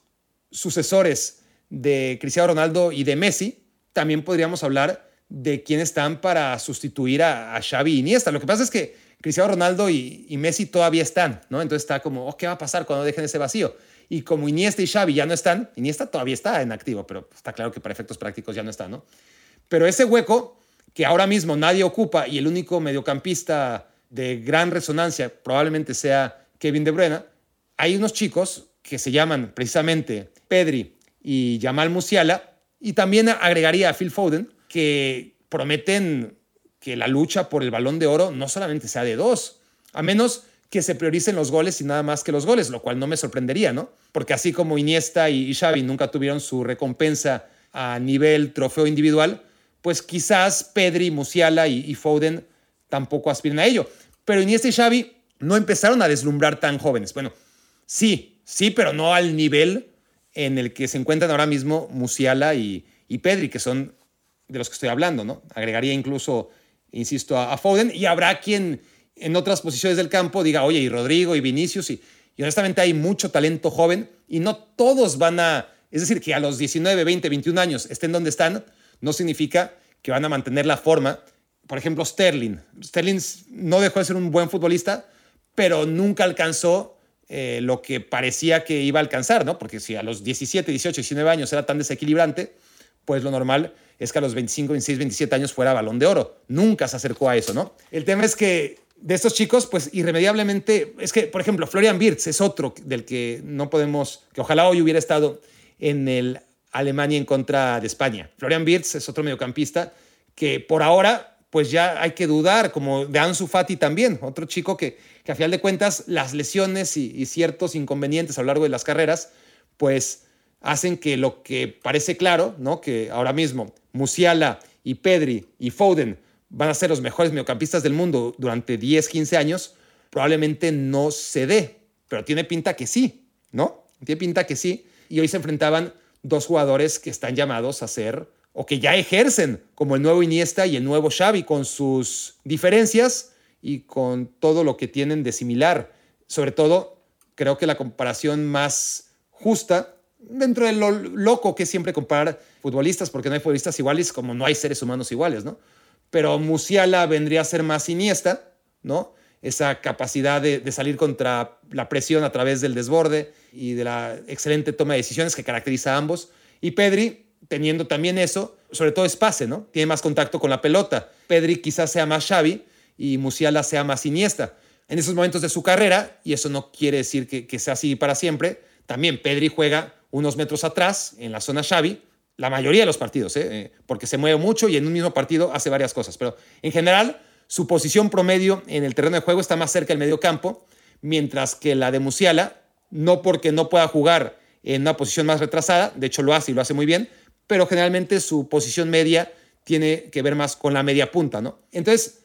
sucesores de Cristiano Ronaldo y de Messi, también podríamos hablar de quién están para sustituir a, a Xavi y Iniesta. Lo que pasa es que Cristiano Ronaldo y, Messi todavía están, ¿no? Entonces está como, oh, ¿qué va a pasar cuando dejen ese vacío? Y como Iniesta y Xavi ya no están, Iniesta todavía está en activo, pero está claro que para efectos prácticos ya no está, ¿no? Pero ese hueco que ahora mismo nadie ocupa y el único mediocampista de gran resonancia probablemente sea Kevin De Bruyne, hay unos chicos que se llaman precisamente Pedri y Jamal Musiala, y también agregaría a Phil Foden, que prometen que la lucha por el balón de oro no solamente sea de dos, a menos que se prioricen los goles y nada más que los goles, lo cual no me sorprendería, ¿no? Porque así como Iniesta y Xavi nunca tuvieron su recompensa a nivel trofeo individual, pues quizás Pedri, Musiala y, Foden tampoco aspiren a ello. Pero Iniesta y Xavi no empezaron a deslumbrar tan jóvenes. Bueno, sí, sí, pero no al nivel en el que se encuentran ahora mismo Musiala y, y Pedri, que son de los que estoy hablando, ¿no? Agregaría incluso insisto, a, Foden, y habrá quien en otras posiciones del campo diga, oye, y Rodrigo y Vinicius, y, honestamente hay mucho talento joven, y no todos van a, es decir, que a los 19, 20, 21 años estén donde están, no significa que van a mantener la forma. Por ejemplo, Sterling. Sterling no dejó de ser un buen futbolista, pero nunca alcanzó eh, lo que parecía que iba a alcanzar, ¿no? Porque si a los 17, 18, 19 años era tan desequilibrante, pues lo normal es que a los 25, 26, 27 años fuera balón de oro. Nunca se acercó a eso, ¿no? El tema es que de estos chicos, pues irremediablemente, es que, por ejemplo, Florian Wirtz es otro del que no podemos, que ojalá hoy hubiera estado en el Alemania en contra de España. Florian Wirtz es otro mediocampista que por ahora, pues ya hay que dudar, como de Ansu Fati también, otro chico que, que a final de cuentas las lesiones y, y ciertos inconvenientes a lo largo de las carreras, pues hacen que lo que parece claro, ¿no? que ahora mismo Musiala y Pedri y Foden van a ser los mejores mediocampistas del mundo durante 10, 15 años, probablemente no se dé, pero tiene pinta que sí, ¿no? Tiene pinta que sí. Y hoy se enfrentaban dos jugadores que están llamados a ser o que ya ejercen como el nuevo Iniesta y el nuevo Xavi con sus diferencias y con todo lo que tienen de similar. Sobre todo, creo que la comparación más justa dentro de lo loco que siempre comparar futbolistas, porque no hay futbolistas iguales como no hay seres humanos iguales, ¿no? Pero Musiala vendría a ser más siniestra, ¿no? Esa capacidad de, salir contra la presión a través del desborde y de la excelente toma de decisiones que caracteriza a ambos. Y Pedri, teniendo también eso, sobre todo es pase, ¿no? Tiene más contacto con la pelota. Pedri quizás sea más Xavi y Musiala sea más siniestra. En esos momentos de su carrera, y eso no quiere decir que, que sea así para siempre, también Pedri juega unos metros atrás, en la zona Xavi, la mayoría de los partidos, ¿eh? Eh, porque se mueve mucho y en un mismo partido hace varias cosas. Pero en general, su posición promedio en el terreno de juego está más cerca del medio campo, mientras que la de Musiala, no porque no pueda jugar en una posición más retrasada, de hecho lo hace y lo hace muy bien, pero generalmente su posición media tiene que ver más con la media punta, ¿no? Entonces,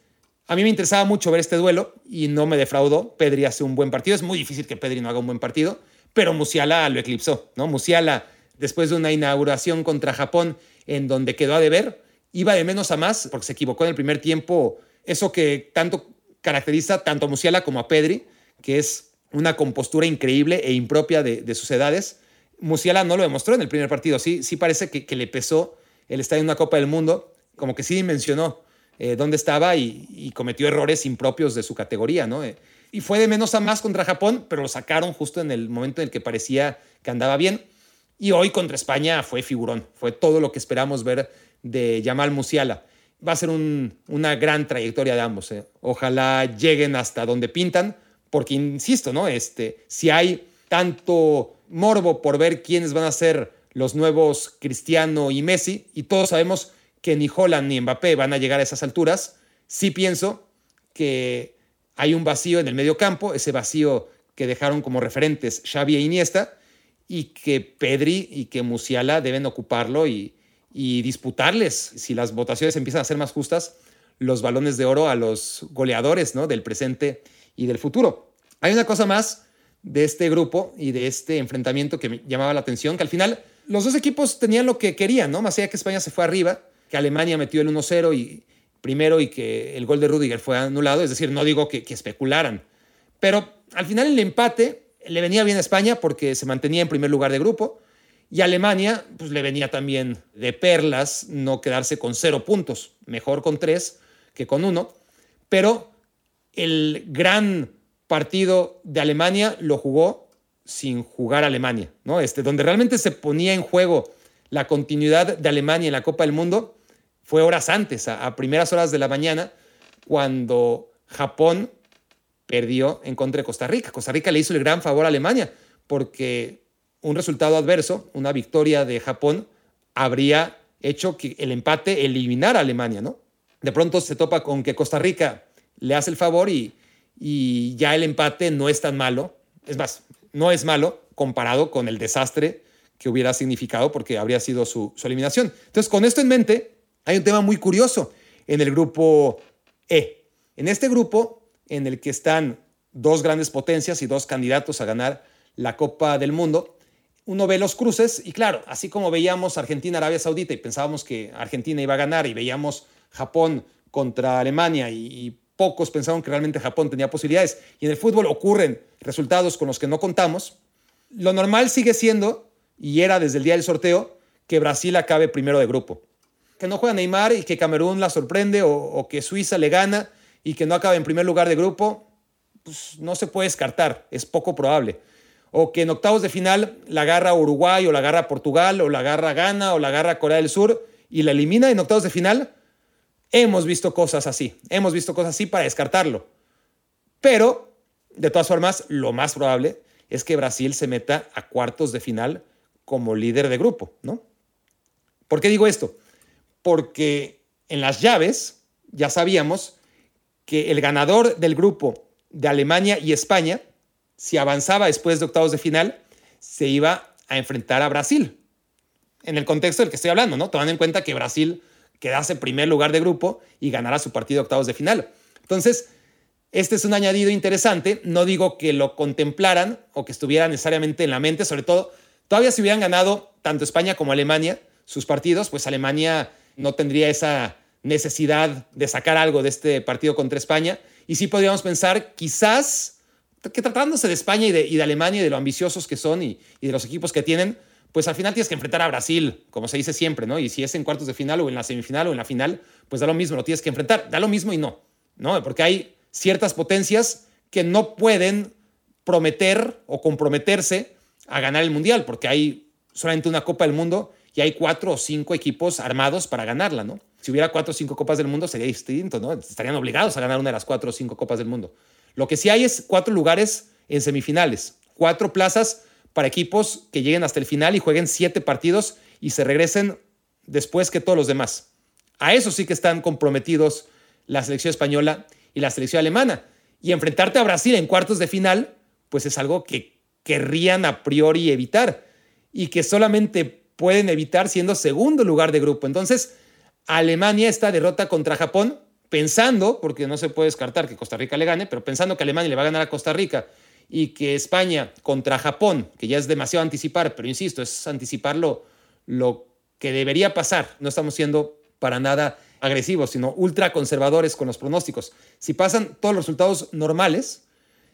a mí me interesaba mucho ver este duelo y no me defraudó. Pedri hace un buen partido. Es muy difícil que Pedri no haga un buen partido, pero Musiala lo eclipsó, ¿no? Musiala, después de una inauguración contra Japón en donde quedó a deber, iba de menos a más porque se equivocó en el primer tiempo. Eso que tanto caracteriza tanto a Musiala como a Pedri, que es una compostura increíble e impropia de, sus edades. Musiala no lo demostró en el primer partido. Sí, sí parece que, le pesó el estar en una Copa del Mundo, como que sí dimensionó eh, dónde estaba y, cometió errores impropios de su categoría, ¿no? Eh, y fue de menos a más contra Japón, pero lo sacaron justo en el momento en el que parecía que andaba bien. Y hoy contra España fue figurón, fue todo lo que esperamos ver de Yamal Musiala. Va a ser una gran trayectoria de ambos. Eh. Ojalá lleguen hasta donde pintan, porque insisto, ¿no? Este, si hay tanto morbo por ver quiénes van a ser los nuevos Cristiano y Messi, y todos sabemos que ni Holland ni Mbappé van a llegar a esas alturas, sí pienso que hay un vacío en el medio campo, ese vacío que dejaron como referentes Xavi e Iniesta, y que Pedri y que Musiala deben ocuparlo y, y disputarles, si las votaciones empiezan a ser más justas, los balones de oro a los goleadores ¿no? del presente y del futuro. Hay una cosa más de este grupo y de este enfrentamiento que me llamaba la atención, que al final los dos equipos tenían lo que querían, ¿no? Más allá que España se fue arriba, que Alemania metió el 1-0 y primero y que el gol de Rudiger fue anulado, es decir, no digo que, especularan, pero al final el empate le venía bien a España porque se mantenía en primer lugar de grupo y a Alemania pues le venía también de perlas no quedarse con cero puntos, mejor con tres que con uno, pero el gran partido de Alemania lo jugó sin jugar Alemania, ¿no? Este, donde realmente se ponía en juego la continuidad de Alemania en la Copa del Mundo fue horas antes, a, primeras horas de la mañana, cuando Japón perdió en contra de Costa Rica. Costa Rica le hizo el gran favor a Alemania porque un resultado adverso, una victoria de Japón, habría hecho que el empate eliminara a Alemania, ¿no? De pronto se topa con que Costa Rica le hace el favor y, y ya el empate no es tan malo. Es más, no es malo comparado con el desastre que hubiera significado porque habría sido su, su eliminación. Entonces, con esto en mente, hay un tema muy curioso en el grupo E. En este grupo, en el que están dos grandes potencias y dos candidatos a ganar la Copa del Mundo, uno ve los cruces y claro, así como veíamos Argentina-Arabia Saudita y pensábamos que Argentina iba a ganar y veíamos Japón contra Alemania y, pocos pensaron que realmente Japón tenía posibilidades. Y en el fútbol ocurren resultados con los que no contamos, lo normal sigue siendo, y era desde el día del sorteo, que Brasil acabe primero de grupo. Que no juega Neymar y que Camerún la sorprende o, que Suiza le gana y que no acabe en primer lugar de grupo, pues no se puede descartar, es poco probable. O que en octavos de final la agarra Uruguay o la agarra Portugal o la agarra Ghana o la agarra Corea del Sur y la elimina en octavos de final. Hemos visto cosas así, hemos visto cosas así para descartarlo. Pero, de todas formas, lo más probable es que Brasil se meta a cuartos de final como líder de grupo, ¿no? ¿Por qué digo esto? porque en las llaves ya sabíamos que el ganador del grupo de Alemania y España, si avanzaba después de octavos de final, se iba a enfrentar a Brasil. En el contexto del que estoy hablando, ¿no? Tomando en cuenta que Brasil quedase primer lugar de grupo y ganara su partido de octavos de final. Entonces, este es un añadido interesante. No digo que lo contemplaran o que estuviera necesariamente en la mente, sobre todo, todavía si hubieran ganado tanto España como Alemania sus partidos, pues Alemania no tendría esa necesidad de sacar algo de este partido contra España. Y sí podríamos pensar, quizás, que tratándose de España y de, Alemania y de lo ambiciosos que son y, de los equipos que tienen, pues al final tienes que enfrentar a Brasil, como se dice siempre, ¿no? Y si es en cuartos de final o en la semifinal o en la final, pues da lo mismo, lo tienes que enfrentar. Da lo mismo y no, ¿no? Porque hay ciertas potencias que no pueden prometer o comprometerse a ganar el Mundial, porque hay solamente una Copa del Mundo y hay cuatro o cinco equipos armados para ganarla, ¿no? Si hubiera cuatro o cinco copas del mundo sería distinto, ¿no? Estarían obligados a ganar una de las cuatro o cinco copas del mundo. Lo que sí hay es cuatro lugares en semifinales, cuatro plazas para equipos que lleguen hasta el final y jueguen siete partidos y se regresen después que todos los demás. A eso sí que están comprometidos la selección española y la selección alemana. Y enfrentarte a Brasil en cuartos de final, pues es algo que querrían a priori evitar y que solamente pueden evitar siendo segundo lugar de grupo. Entonces, Alemania esta derrota contra Japón, pensando, porque no se puede descartar que Costa Rica le gane, pero pensando que Alemania le va a ganar a Costa Rica y que España contra Japón, que ya es demasiado anticipar, pero insisto, es anticipar lo, lo que debería pasar. No estamos siendo para nada agresivos, sino ultra conservadores con los pronósticos. Si pasan todos los resultados normales,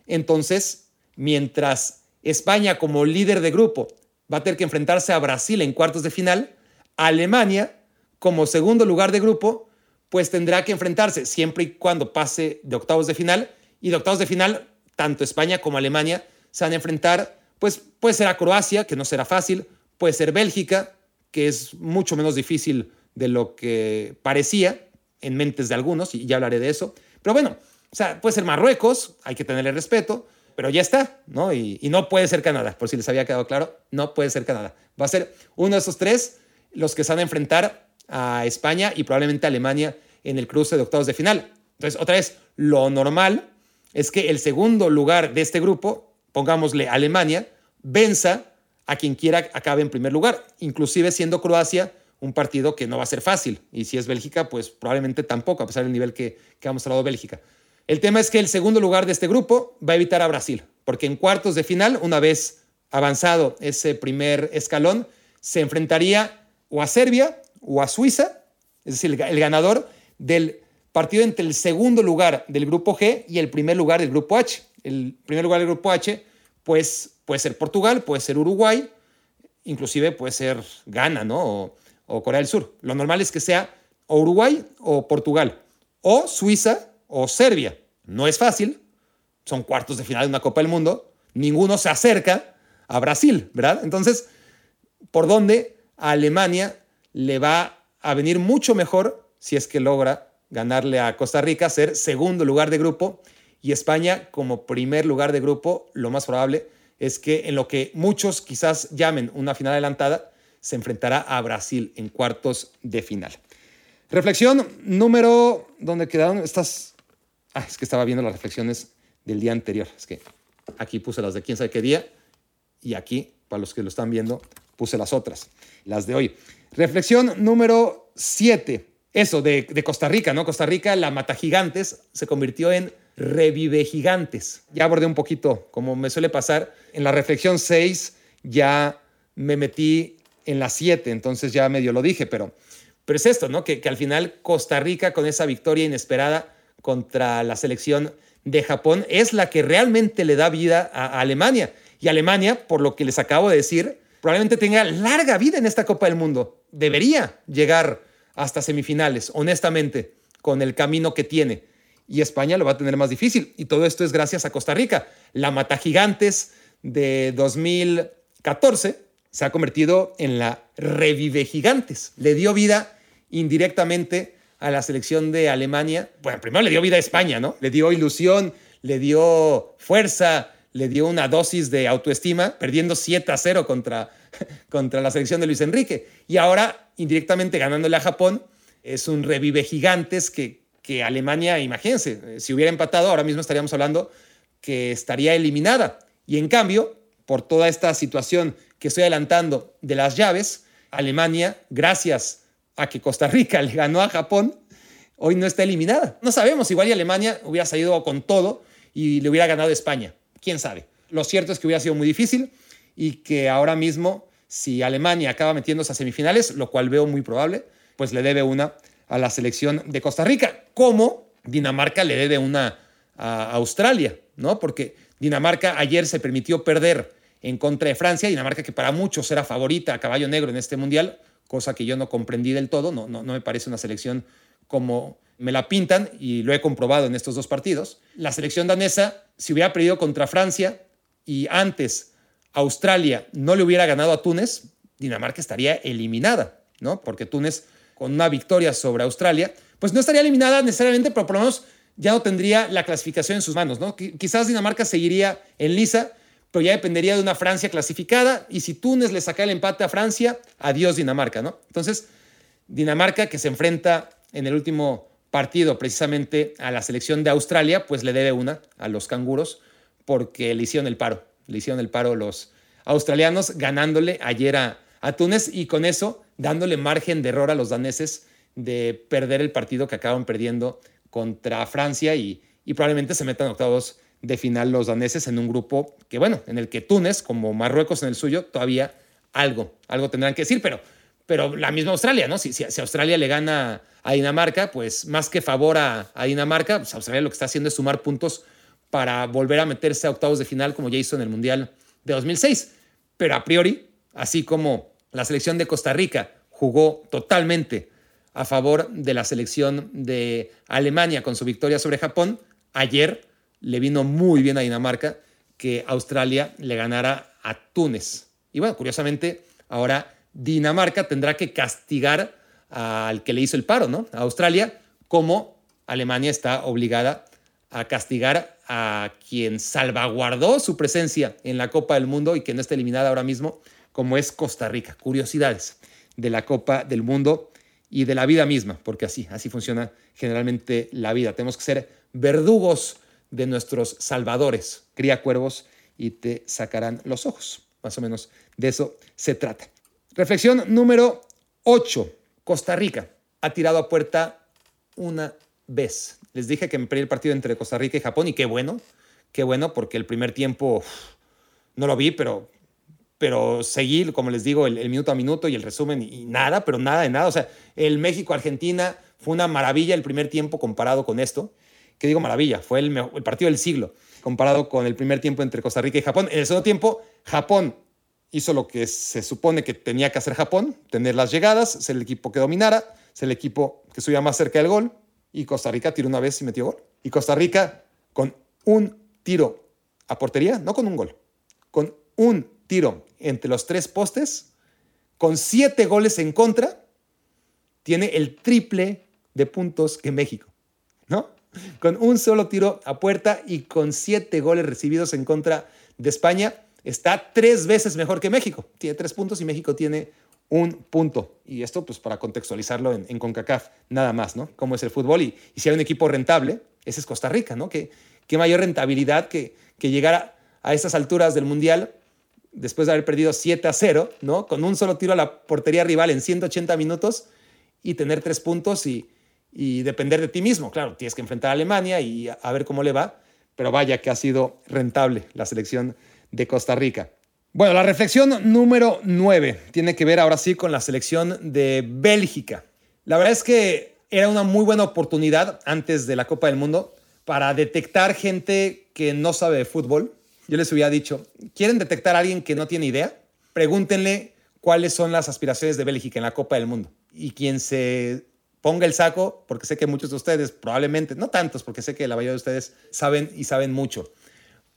entonces, mientras España como líder de grupo va a tener que enfrentarse a Brasil en cuartos de final, Alemania como segundo lugar de grupo, pues tendrá que enfrentarse siempre y cuando pase de octavos de final. Y de octavos de final, tanto España como Alemania se van a enfrentar, pues puede ser a Croacia, que no será fácil, puede ser Bélgica, que es mucho menos difícil de lo que parecía en mentes de algunos, y ya hablaré de eso. Pero bueno, o sea, puede ser Marruecos, hay que tenerle respeto, pero ya está, ¿no? Y, no puede ser Canadá, por si les había quedado claro, no puede ser Canadá. Va a ser uno de esos tres los que se van a enfrentar a España y probablemente a Alemania en el cruce de octavos de final. Entonces, otra vez, lo normal es que el segundo lugar de este grupo, pongámosle Alemania, venza a quien quiera acabe en primer lugar, inclusive siendo Croacia un partido que no va a ser fácil. Y si es Bélgica, pues probablemente tampoco, a pesar del nivel que, que ha mostrado Bélgica. El tema es que el segundo lugar de este grupo va a evitar a Brasil, porque en cuartos de final, una vez avanzado ese primer escalón, se enfrentaría o a Serbia o a Suiza, es decir, el ganador del partido entre el segundo lugar del grupo G y el primer lugar del grupo H. El primer lugar del grupo H, pues puede ser Portugal, puede ser Uruguay, inclusive puede ser Ghana, ¿no? o Corea del Sur. Lo normal es que sea o Uruguay o Portugal, o Suiza o Serbia. No es fácil, son cuartos de final de una Copa del Mundo, ninguno se acerca a Brasil, ¿verdad? Entonces, ¿por dónde a Alemania le va a venir mucho mejor si es que logra ganarle a Costa Rica, ser segundo lugar de grupo y España como primer lugar de grupo, lo más probable es que en lo que muchos quizás llamen una final adelantada, se enfrentará a Brasil en cuartos de final. Reflexión número, ¿dónde quedaron estas? Ah, es que estaba viendo las reflexiones del día anterior. Es que aquí puse las de quién sabe qué día y aquí, para los que lo están viendo, puse las otras, las de hoy. Reflexión número 7. Eso de, Costa Rica, ¿no? Costa Rica, la mata gigantes, se convirtió en revive gigantes. Ya abordé un poquito, como me suele pasar. En la reflexión 6 ya me metí en las 7, entonces ya medio lo dije, pero, pero es esto, ¿no? Que, que al final Costa Rica con esa victoria inesperada contra la selección de Japón es la que realmente le da vida a, Alemania. Y Alemania, por lo que les acabo de decir, probablemente tenga larga vida en esta Copa del Mundo. Debería llegar hasta semifinales, honestamente, con el camino que tiene. Y España lo va a tener más difícil. Y todo esto es gracias a Costa Rica. La Mata Gigantes de 2014 se ha convertido en la revive gigantes. Le dio vida indirectamente a la selección de Alemania. Bueno, primero le dio vida a España, ¿no? Le dio ilusión, le dio fuerza, le dio una dosis de autoestima, perdiendo 7 a 0 contra, *laughs* contra la selección de Luis Enrique. Y ahora, indirectamente ganándole a Japón, es un revive gigantes que, que Alemania, imagínense, si hubiera empatado, ahora mismo estaríamos hablando que estaría eliminada. Y en cambio, por toda esta situación que estoy adelantando de las llaves, Alemania, gracias a que Costa Rica *laughs* le ganó a Japón, hoy no está eliminada. No sabemos, igual Alemania hubiera salido con todo y le hubiera ganado España. ¿Quién sabe? Lo cierto es que hubiera sido muy difícil y que ahora mismo, si Alemania acaba metiéndose a semifinales, lo cual veo muy probable, pues le debe una a la selección de Costa Rica, como Dinamarca le debe una a Australia, ¿no? Porque Dinamarca ayer se permitió perder en contra de Francia, Dinamarca que para muchos era favorita a caballo negro en este mundial, cosa que yo no comprendí del todo, no, no, no me parece una selección como me la pintan y lo he comprobado en estos dos partidos. La selección danesa, si hubiera perdido contra Francia y antes Australia no le hubiera ganado a Túnez, Dinamarca estaría eliminada, ¿no? Porque Túnez con una victoria sobre Australia, pues no estaría eliminada necesariamente, pero por lo menos ya no tendría la clasificación en sus manos, ¿no? Quizás Dinamarca seguiría en lisa, pero ya dependería de una Francia clasificada y si Túnez le saca el empate a Francia, adiós Dinamarca, ¿no? Entonces, Dinamarca que se enfrenta en el último partido precisamente a la selección de Australia, pues le debe una a los canguros porque le hicieron el paro, le hicieron el paro los australianos ganándole ayer a, a Túnez y con eso dándole margen de error a los daneses de perder el partido que acaban perdiendo contra Francia y, y probablemente se metan octavos de final los daneses en un grupo que, bueno, en el que Túnez, como Marruecos en el suyo, todavía algo, algo tendrán que decir, pero, pero la misma Australia, ¿no? Si, si, Australia le gana a Dinamarca, pues más que favor a, Dinamarca, pues Australia lo que está haciendo es sumar puntos para volver a meterse a octavos de final como ya hizo en el Mundial de 2006. Pero a priori, así como la selección de Costa Rica jugó totalmente a favor de la selección de Alemania con su victoria sobre Japón, ayer le vino muy bien a Dinamarca que Australia le ganara a Túnez. Y bueno, curiosamente, ahora Dinamarca tendrá que castigar al que le hizo el paro, ¿no? A Australia, como Alemania está obligada a castigar a quien salvaguardó su presencia en la Copa del Mundo y que no está eliminada ahora mismo, como es Costa Rica. Curiosidades de la Copa del Mundo y de la vida misma, porque así, así funciona generalmente la vida. Tenemos que ser verdugos de nuestros salvadores. Cría cuervos y te sacarán los ojos. Más o menos de eso se trata. Reflexión número 8. Costa Rica ha tirado a puerta una vez. Les dije que me perdí el partido entre Costa Rica y Japón y qué bueno, qué bueno porque el primer tiempo no lo vi, pero, pero seguí, como les digo, el, minuto a minuto y el resumen y, nada, pero nada de nada. O sea, el México-Argentina fue una maravilla el primer tiempo comparado con esto que digo maravilla, fue el, el, partido del siglo, comparado con el primer tiempo entre Costa Rica y Japón. En el segundo tiempo, Japón hizo lo que se supone que tenía que hacer Japón, tener las llegadas, ser el equipo que dominara, ser el equipo que subía más cerca del gol, y Costa Rica tiró una vez y metió gol. Y Costa Rica con un tiro a portería, no con un gol, con un tiro entre los tres postes, con siete goles en contra, tiene el triple de puntos que México, ¿no? con un solo tiro a puerta y con siete goles recibidos en contra de España, está tres veces mejor que México. Tiene tres puntos y México tiene un punto. Y esto, pues, para contextualizarlo en, CONCACAF, nada más, ¿no? Cómo es el fútbol. Y, si hay un equipo rentable, ese es Costa Rica, ¿no? Qué, qué mayor rentabilidad que, que llegar a, a alturas del Mundial después de haber perdido 7 a 0, ¿no? Con un solo tiro a la portería rival en 180 minutos y tener tres puntos y, y depender de ti mismo. Claro, tienes que enfrentar a Alemania y a, ver cómo le va, pero vaya que ha sido rentable la selección de Costa Rica. Bueno, la reflexión número 9 tiene que ver ahora sí con la selección de Bélgica. La verdad es que era una muy buena oportunidad antes de la Copa del Mundo para detectar gente que no sabe de fútbol. Yo les hubiera dicho, ¿quieren detectar a alguien que no tiene idea? Pregúntenle cuáles son las aspiraciones de Bélgica en la Copa del Mundo. Y quien se ponga el saco, porque sé que muchos de ustedes, probablemente, no tantos, porque sé que la mayoría de ustedes saben y saben mucho.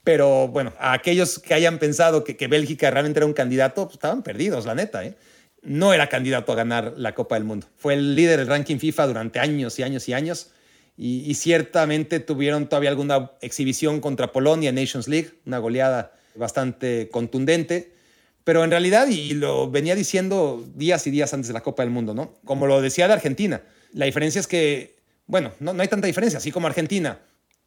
Pero bueno, aquellos que hayan pensado que, que Bélgica realmente era un candidato, pues, estaban perdidos, la neta. ¿eh? No era candidato a ganar la Copa del Mundo. Fue el líder del ranking FIFA durante años y años y años. Y, y ciertamente tuvieron todavía alguna exhibición contra Polonia en Nations League, una goleada bastante contundente. Pero en realidad, y lo venía diciendo días y días antes de la Copa del Mundo, ¿no? Como lo decía de Argentina, la diferencia es que, bueno, no, no hay tanta diferencia. Así como Argentina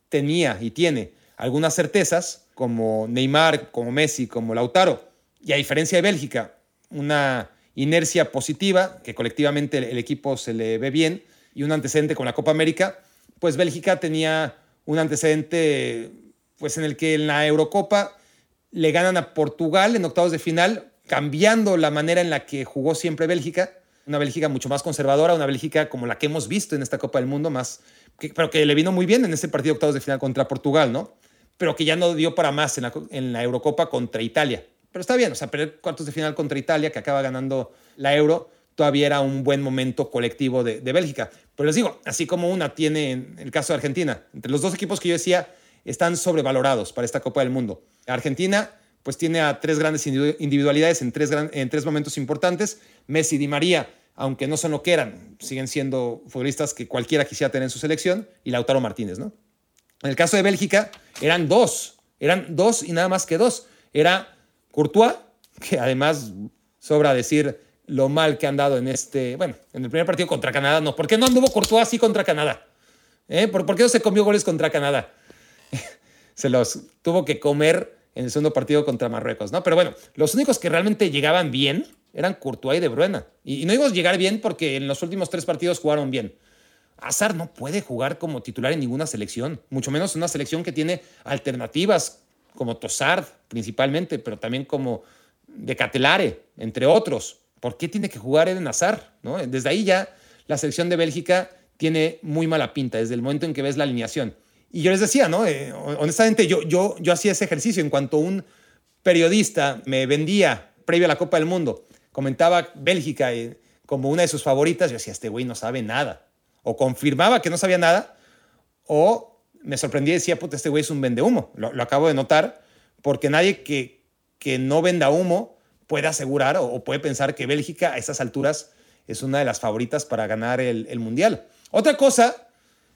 tenía y tiene algunas certezas, como Neymar, como Messi, como Lautaro, y a diferencia de Bélgica, una inercia positiva, que colectivamente el, equipo se le ve bien, y un antecedente con la Copa América, pues Bélgica tenía un antecedente pues en el que en la Eurocopa le ganan a Portugal en octavos de final, cambiando la manera en la que jugó siempre Bélgica una Bélgica mucho más conservadora, una Bélgica como la que hemos visto en esta Copa del Mundo, más, pero que le vino muy bien en ese partido octavos de final contra Portugal, ¿no? Pero que ya no dio para más en la, Eurocopa contra Italia. Pero está bien, o sea, perder cuartos de final contra Italia, que acaba ganando la Euro, todavía era un buen momento colectivo de, de Bélgica. Pero les digo, así como una tiene en el caso de Argentina, entre los dos equipos que yo decía están sobrevalorados para esta Copa del Mundo. Argentina pues tiene a tres grandes individualidades en tres, en tres momentos importantes. Messi y Di María, aunque no son lo que eran, siguen siendo futbolistas que cualquiera quisiera tener en su selección, y Lautaro Martínez, ¿no? En el caso de Bélgica, eran dos, eran dos y nada más que dos. era Courtois, que además sobra decir lo mal que han dado en este, bueno, en el primer partido contra Canadá, no, ¿por qué no anduvo Courtois así contra Canadá? ¿Eh? ¿Por, ¿Por qué no se comió goles contra Canadá? *laughs* se los tuvo que comer en el segundo partido contra Marruecos, ¿no? Pero bueno, los únicos que realmente llegaban bien eran Courtois y De Bruyne. Y, no digo llegar bien porque en los últimos tres partidos jugaron bien. Hazard no puede jugar como titular en ninguna selección, mucho menos en una selección que tiene alternativas como Tossard principalmente, pero también como de Catelare, entre otros. ¿Por qué tiene que jugar Eden Hazard? ¿no? Desde ahí ya la selección de Bélgica tiene muy mala pinta, desde el momento en que ves la alineación. Y yo les decía, ¿no? Eh, honestamente, yo, yo, yo hacía ese ejercicio en cuanto un periodista me vendía previo a la Copa del Mundo, comentaba Bélgica eh, como una de sus favoritas, yo decía, este güey no sabe nada. O confirmaba que no sabía nada, o me sorprendía y decía, puta, este güey es un vende humo. Lo, acabo de notar, porque nadie que, que no venda humo puede asegurar o, puede pensar que Bélgica a esas alturas es una de las favoritas para ganar el, el Mundial. Otra cosa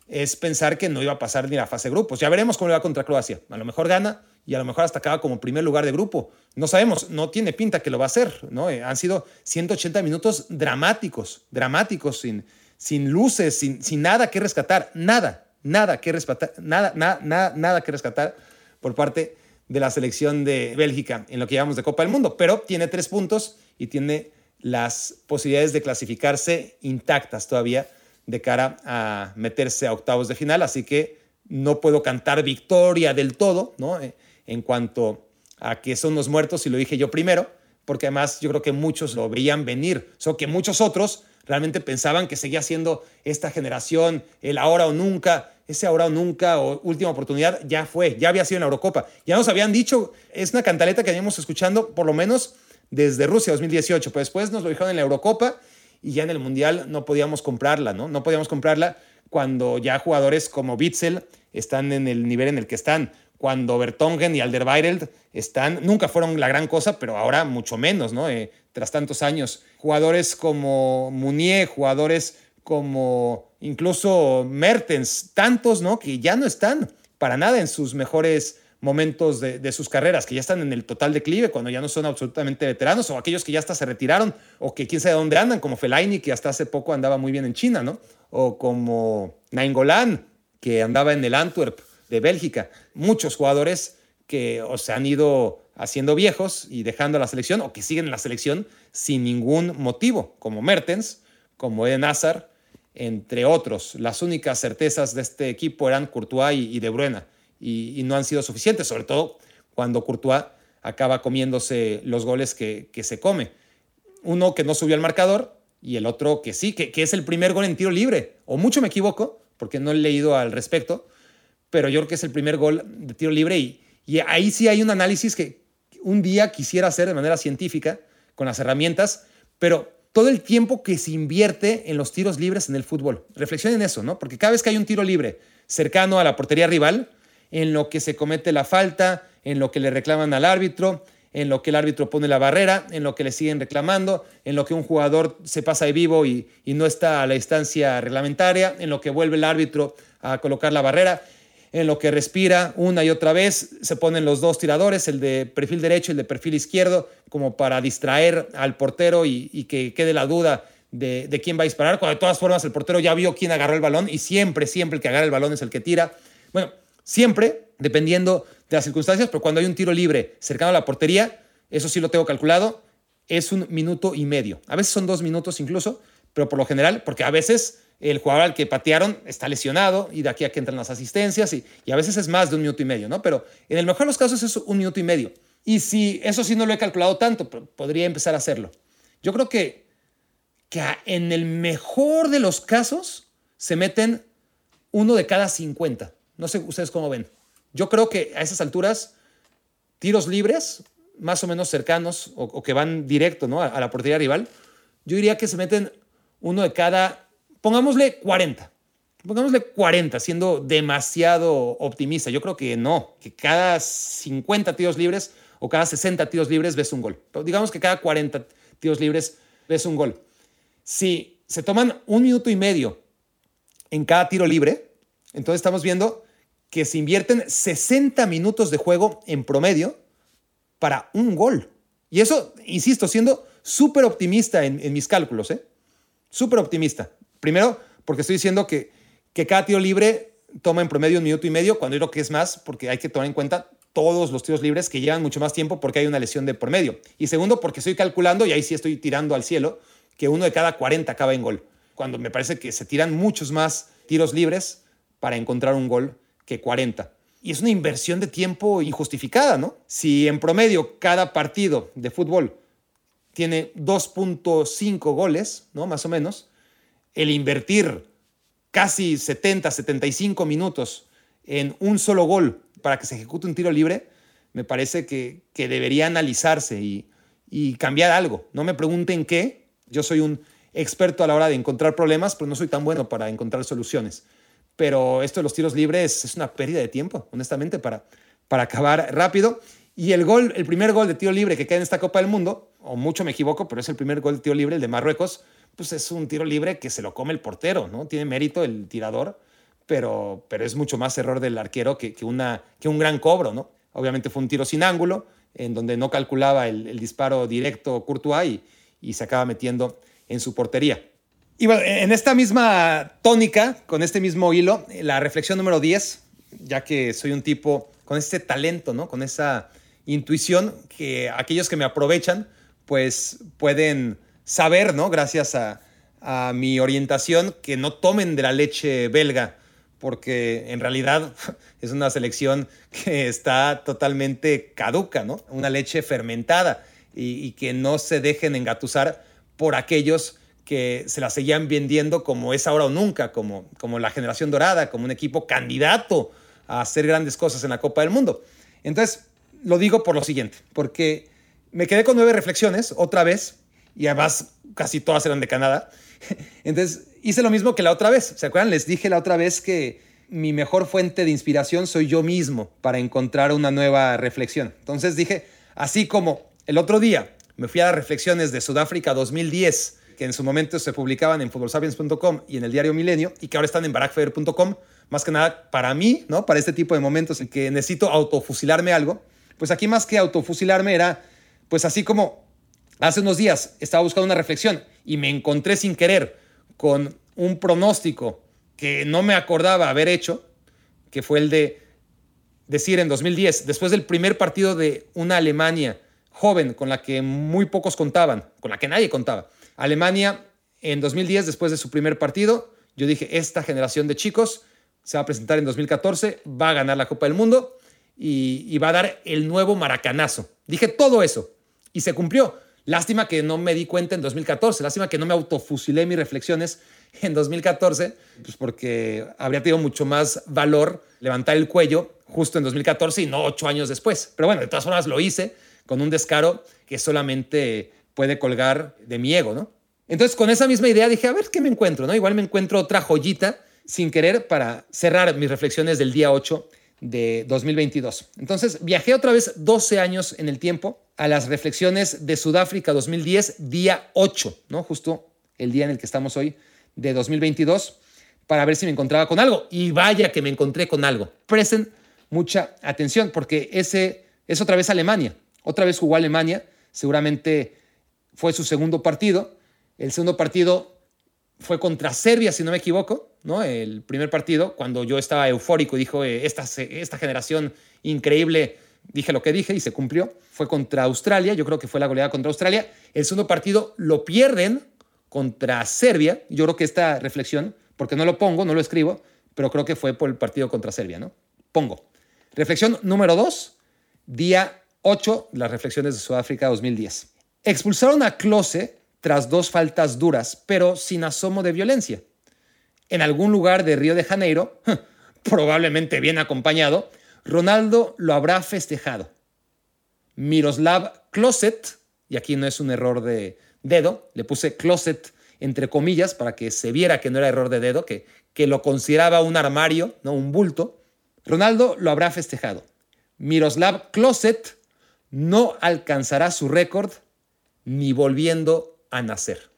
es pensar que no iba a pasar ni la fase de grupos. Ya veremos cómo le va contra Croacia. A lo mejor gana y a lo mejor hasta acaba como primer lugar de grupo. No sabemos, no tiene pinta que lo va a hacer. ¿no? Eh, han sido 180 minutos dramáticos, dramáticos, sin, sin luces, sin, sin nada que rescatar, nada, nada que rescatar, nada, nada, nada, nada que rescatar por parte de la selección de Bélgica en lo que llamamos de Copa del Mundo. Pero tiene tres puntos y tiene las posibilidades de clasificarse intactas todavía de cara a meterse a octavos de final, así que no puedo cantar victoria del todo, ¿no? Eh, en cuanto a que son los muertos, y lo dije yo primero, porque además yo creo que muchos lo veían venir, solo que muchos otros realmente pensaban que seguía siendo esta generación, el ahora o nunca, ese ahora o nunca o última oportunidad, ya fue, ya había sido en la Eurocopa. Ya nos habían dicho, es una cantaleta que veníamos escuchando por lo menos desde Rusia 2018, pero después nos lo dijeron en la Eurocopa y ya en el Mundial no podíamos comprarla, ¿no? No podíamos comprarla cuando ya jugadores como Witzel están en el nivel en el que están, cuando Bertongen y Alderweireld están, nunca fueron la gran cosa, pero ahora mucho menos, ¿no? Eh, tras tantos años. Jugadores como Munier, jugadores como incluso Mertens, tantos, ¿no? Que ya no están para nada en sus mejores momentos de, sus carreras, que ya están en el total declive, cuando ya no son absolutamente veteranos, o aquellos que ya hasta se retiraron, o que quién sabe dónde andan, como Fellaini, que hasta hace poco andaba muy bien en China, ¿no? O como Nainggolan, que andaba en el Antwerp de Bélgica. Muchos jugadores que o se han ido haciendo viejos y dejando la selección, o que siguen en la selección sin ningún motivo, como Mertens, como Eden Hazard, entre otros. Las únicas certezas de este equipo eran Courtois y De Bruyne y, no han sido suficientes, sobre todo cuando Courtois acaba comiéndose los goles que, se come. Uno que no subió al marcador y el otro que sí, que, es el primer gol en tiro libre. O mucho me equivoco, porque no he leído al respecto, pero yo creo que es el primer gol de tiro libre y, y ahí sí hay un análisis que un día quisiera hacer de manera científica con las herramientas, pero todo el tiempo que se invierte en los tiros libres en el fútbol. Reflexionen eso, ¿no? Porque cada vez que hay un tiro libre cercano a la portería rival, en lo que se comete la falta, en lo que le reclaman al árbitro, en lo que el árbitro pone la barrera, en lo que le siguen reclamando, en lo que un jugador se pasa de vivo y, no está a la distancia reglamentaria, en lo que vuelve el árbitro a colocar la barrera, en lo que respira una y otra vez, se ponen los dos tiradores, el de perfil derecho y el de perfil izquierdo, como para distraer al portero y, que quede la duda de, de, quién va a disparar, cuando de todas formas el portero ya vio quién agarró el balón y siempre, siempre el que agarra el balón es el que tira. Bueno, Siempre, dependiendo de las circunstancias, pero cuando hay un tiro libre cercano a la portería, eso sí lo tengo calculado, es un minuto y medio. A veces son dos minutos incluso, pero por lo general, porque a veces el jugador al que patearon está lesionado y de aquí a que entran las asistencias y, a veces es más de un minuto y medio, ¿no? Pero en el mejor de los casos es un minuto y medio. Y si eso sí no lo he calculado tanto, podría empezar a hacerlo. Yo creo que, que en el mejor de los casos se meten uno de cada 50. No sé ustedes cómo ven. Yo creo que a esas alturas, tiros libres, más o menos cercanos o, que van directo ¿no? a, la portería rival, yo diría que se meten uno de cada, pongámosle 40. Pongámosle 40, siendo demasiado optimista. Yo creo que no, que cada 50 tiros libres o cada 60 tiros libres ves un gol. Digamos que cada 40 tiros libres ves un gol. Si se toman un minuto y medio en cada tiro libre, entonces estamos viendo que se invierten 60 minutos de juego en promedio para un gol. Y eso, insisto, siendo súper optimista en, mis cálculos, ¿eh? Súper optimista. Primero, porque estoy diciendo que, que cada tiro libre toma en promedio un minuto y medio, cuando yo creo que es más, porque hay que tomar en cuenta todos los tiros libres que llevan mucho más tiempo porque hay una lesión de por medio. Y segundo, porque estoy calculando, y ahí sí estoy tirando al cielo, que uno de cada 40 acaba en gol. Cuando me parece que se tiran muchos más tiros libres para encontrar un gol que 40. Y es una inversión de tiempo injustificada, ¿no? Si en promedio cada partido de fútbol tiene 2.5 goles, ¿no? Más o menos, el invertir casi 70, 75 minutos en un solo gol para que se ejecute un tiro libre, me parece que, debería analizarse y, y, cambiar algo. No me pregunten qué. Yo soy un experto a la hora de encontrar problemas, pero no soy tan bueno para encontrar soluciones. Pero esto de los tiros libres es una pérdida de tiempo, honestamente, para, para acabar rápido. Y el gol, el primer gol de tiro libre que queda en esta Copa del Mundo, o mucho me equivoco, pero es el primer gol de tiro libre, el de Marruecos, pues es un tiro libre que se lo come el portero, ¿no? Tiene mérito el tirador, pero, pero es mucho más error del arquero que, que, una, que un gran cobro, ¿no? Obviamente fue un tiro sin ángulo, en donde no calculaba el, disparo directo Courtois y, se acaba metiendo en su portería. Y bueno, en esta misma tónica, con este mismo hilo, la reflexión número 10, ya que soy un tipo con este talento, ¿no? Con esa intuición que aquellos que me aprovechan, pues pueden saber, ¿no? Gracias a, mi orientación, que no tomen de la leche belga, porque en realidad *laughs* es una selección que está totalmente caduca, ¿no? Una leche fermentada y, que no se dejen engatusar por aquellos que se la seguían vendiendo como es ahora o nunca, como, como la generación dorada, como un equipo candidato a hacer grandes cosas en la Copa del Mundo. Entonces, lo digo por lo siguiente, porque me quedé con nueve reflexiones otra vez, y además casi todas eran de Canadá. *laughs* Entonces, hice lo mismo que la otra vez. ¿Se acuerdan? Les dije la otra vez que mi mejor fuente de inspiración soy yo mismo para encontrar una nueva reflexión. Entonces dije, así como el otro día me fui a las reflexiones de Sudáfrica 2010, que en su momento se publicaban en futbolsapiens.com y en el diario Milenio, y que ahora están en barackfever.com, más que nada para mí, ¿no? Para este tipo de momentos en que necesito autofusilarme algo, pues aquí más que autofusilarme era, pues así como hace unos días estaba buscando una reflexión y me encontré sin querer con un pronóstico que no me acordaba haber hecho, que fue el de decir en 2010, después del primer partido de una Alemania joven con la que muy pocos contaban, con la que nadie contaba. Alemania en 2010, después de su primer partido, yo dije, esta generación de chicos se va a presentar en 2014, va a ganar la Copa del Mundo y, va a dar el nuevo maracanazo. Dije todo eso y se cumplió. Lástima que no me di cuenta en 2014, lástima que no me autofusilé mis reflexiones en 2014, pues porque habría tenido mucho más valor levantar el cuello justo en 2014 y no ocho años después. Pero bueno, de todas formas lo hice con un descaro que solamente puede colgar de mi ego, ¿no? Entonces, con esa misma idea dije, a ver qué me encuentro, ¿no? Igual me encuentro otra joyita sin querer para cerrar mis reflexiones del día 8 de 2022. Entonces, viajé otra vez 12 años en el tiempo a las reflexiones de Sudáfrica 2010, día 8, ¿no? Justo el día en el que estamos hoy, de 2022, para ver si me encontraba con algo. Y vaya que me encontré con algo. Presten mucha atención, porque ese es otra vez Alemania. Otra vez jugó Alemania, seguramente fue su segundo partido. El segundo partido fue contra Serbia, si no me equivoco, ¿no? El primer partido, cuando yo estaba eufórico y dijo, eh, esta, esta generación increíble, dije lo que dije y se cumplió, fue contra Australia, yo creo que fue la goleada contra Australia. El segundo partido lo pierden contra Serbia, yo creo que esta reflexión, porque no lo pongo, no lo escribo, pero creo que fue por el partido contra Serbia, ¿no? Pongo. Reflexión número dos, día 8, las reflexiones de Sudáfrica 2010. Expulsaron a Close tras dos faltas duras, pero sin asomo de violencia. En algún lugar de Río de Janeiro, *laughs* probablemente bien acompañado, Ronaldo lo habrá festejado. Miroslav Closet, y aquí no es un error de dedo, le puse Closet entre comillas para que se viera que no era error de dedo, que, que lo consideraba un armario, no un bulto. Ronaldo lo habrá festejado. Miroslav Closet no alcanzará su récord ni volviendo a nacer.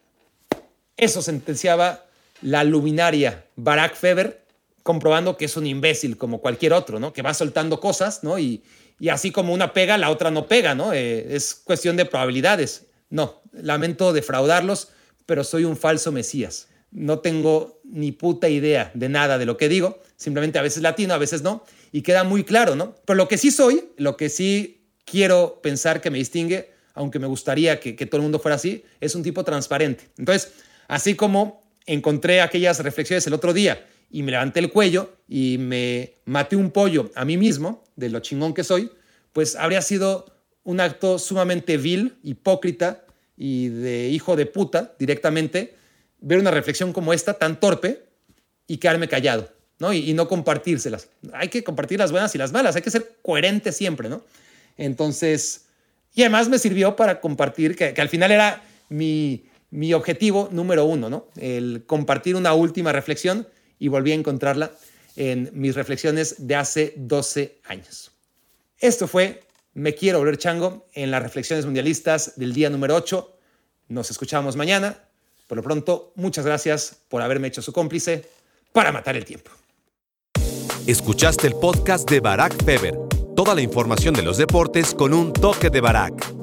Eso sentenciaba la luminaria Barack Feber, comprobando que es un imbécil como cualquier otro, ¿no? Que va soltando cosas, ¿no? Y, y así como una pega, la otra no pega, ¿no? Eh, es cuestión de probabilidades. No, lamento defraudarlos, pero soy un falso mesías. No tengo ni puta idea de nada de lo que digo, simplemente a veces latino, a veces no, y queda muy claro, ¿no? Pero lo que sí soy, lo que sí quiero pensar que me distingue, aunque me gustaría que, que todo el mundo fuera así, es un tipo transparente. Entonces, así como encontré aquellas reflexiones el otro día y me levanté el cuello y me maté un pollo a mí mismo, de lo chingón que soy, pues habría sido un acto sumamente vil, hipócrita y de hijo de puta directamente ver una reflexión como esta tan torpe y quedarme callado, ¿no? Y, no compartírselas. Hay que compartir las buenas y las malas, hay que ser coherente siempre, ¿no? Entonces, y además me sirvió para compartir, que, que al final era mi, mi objetivo número uno, ¿no? El compartir una última reflexión y volví a encontrarla en mis reflexiones de hace 12 años. Esto fue Me quiero volver chango en las reflexiones mundialistas del día número 8. Nos escuchamos mañana. Por lo pronto, muchas gracias por haberme hecho su cómplice para matar el tiempo. Escuchaste el podcast de Barack Feber. Toda la información de los deportes con un toque de Barack.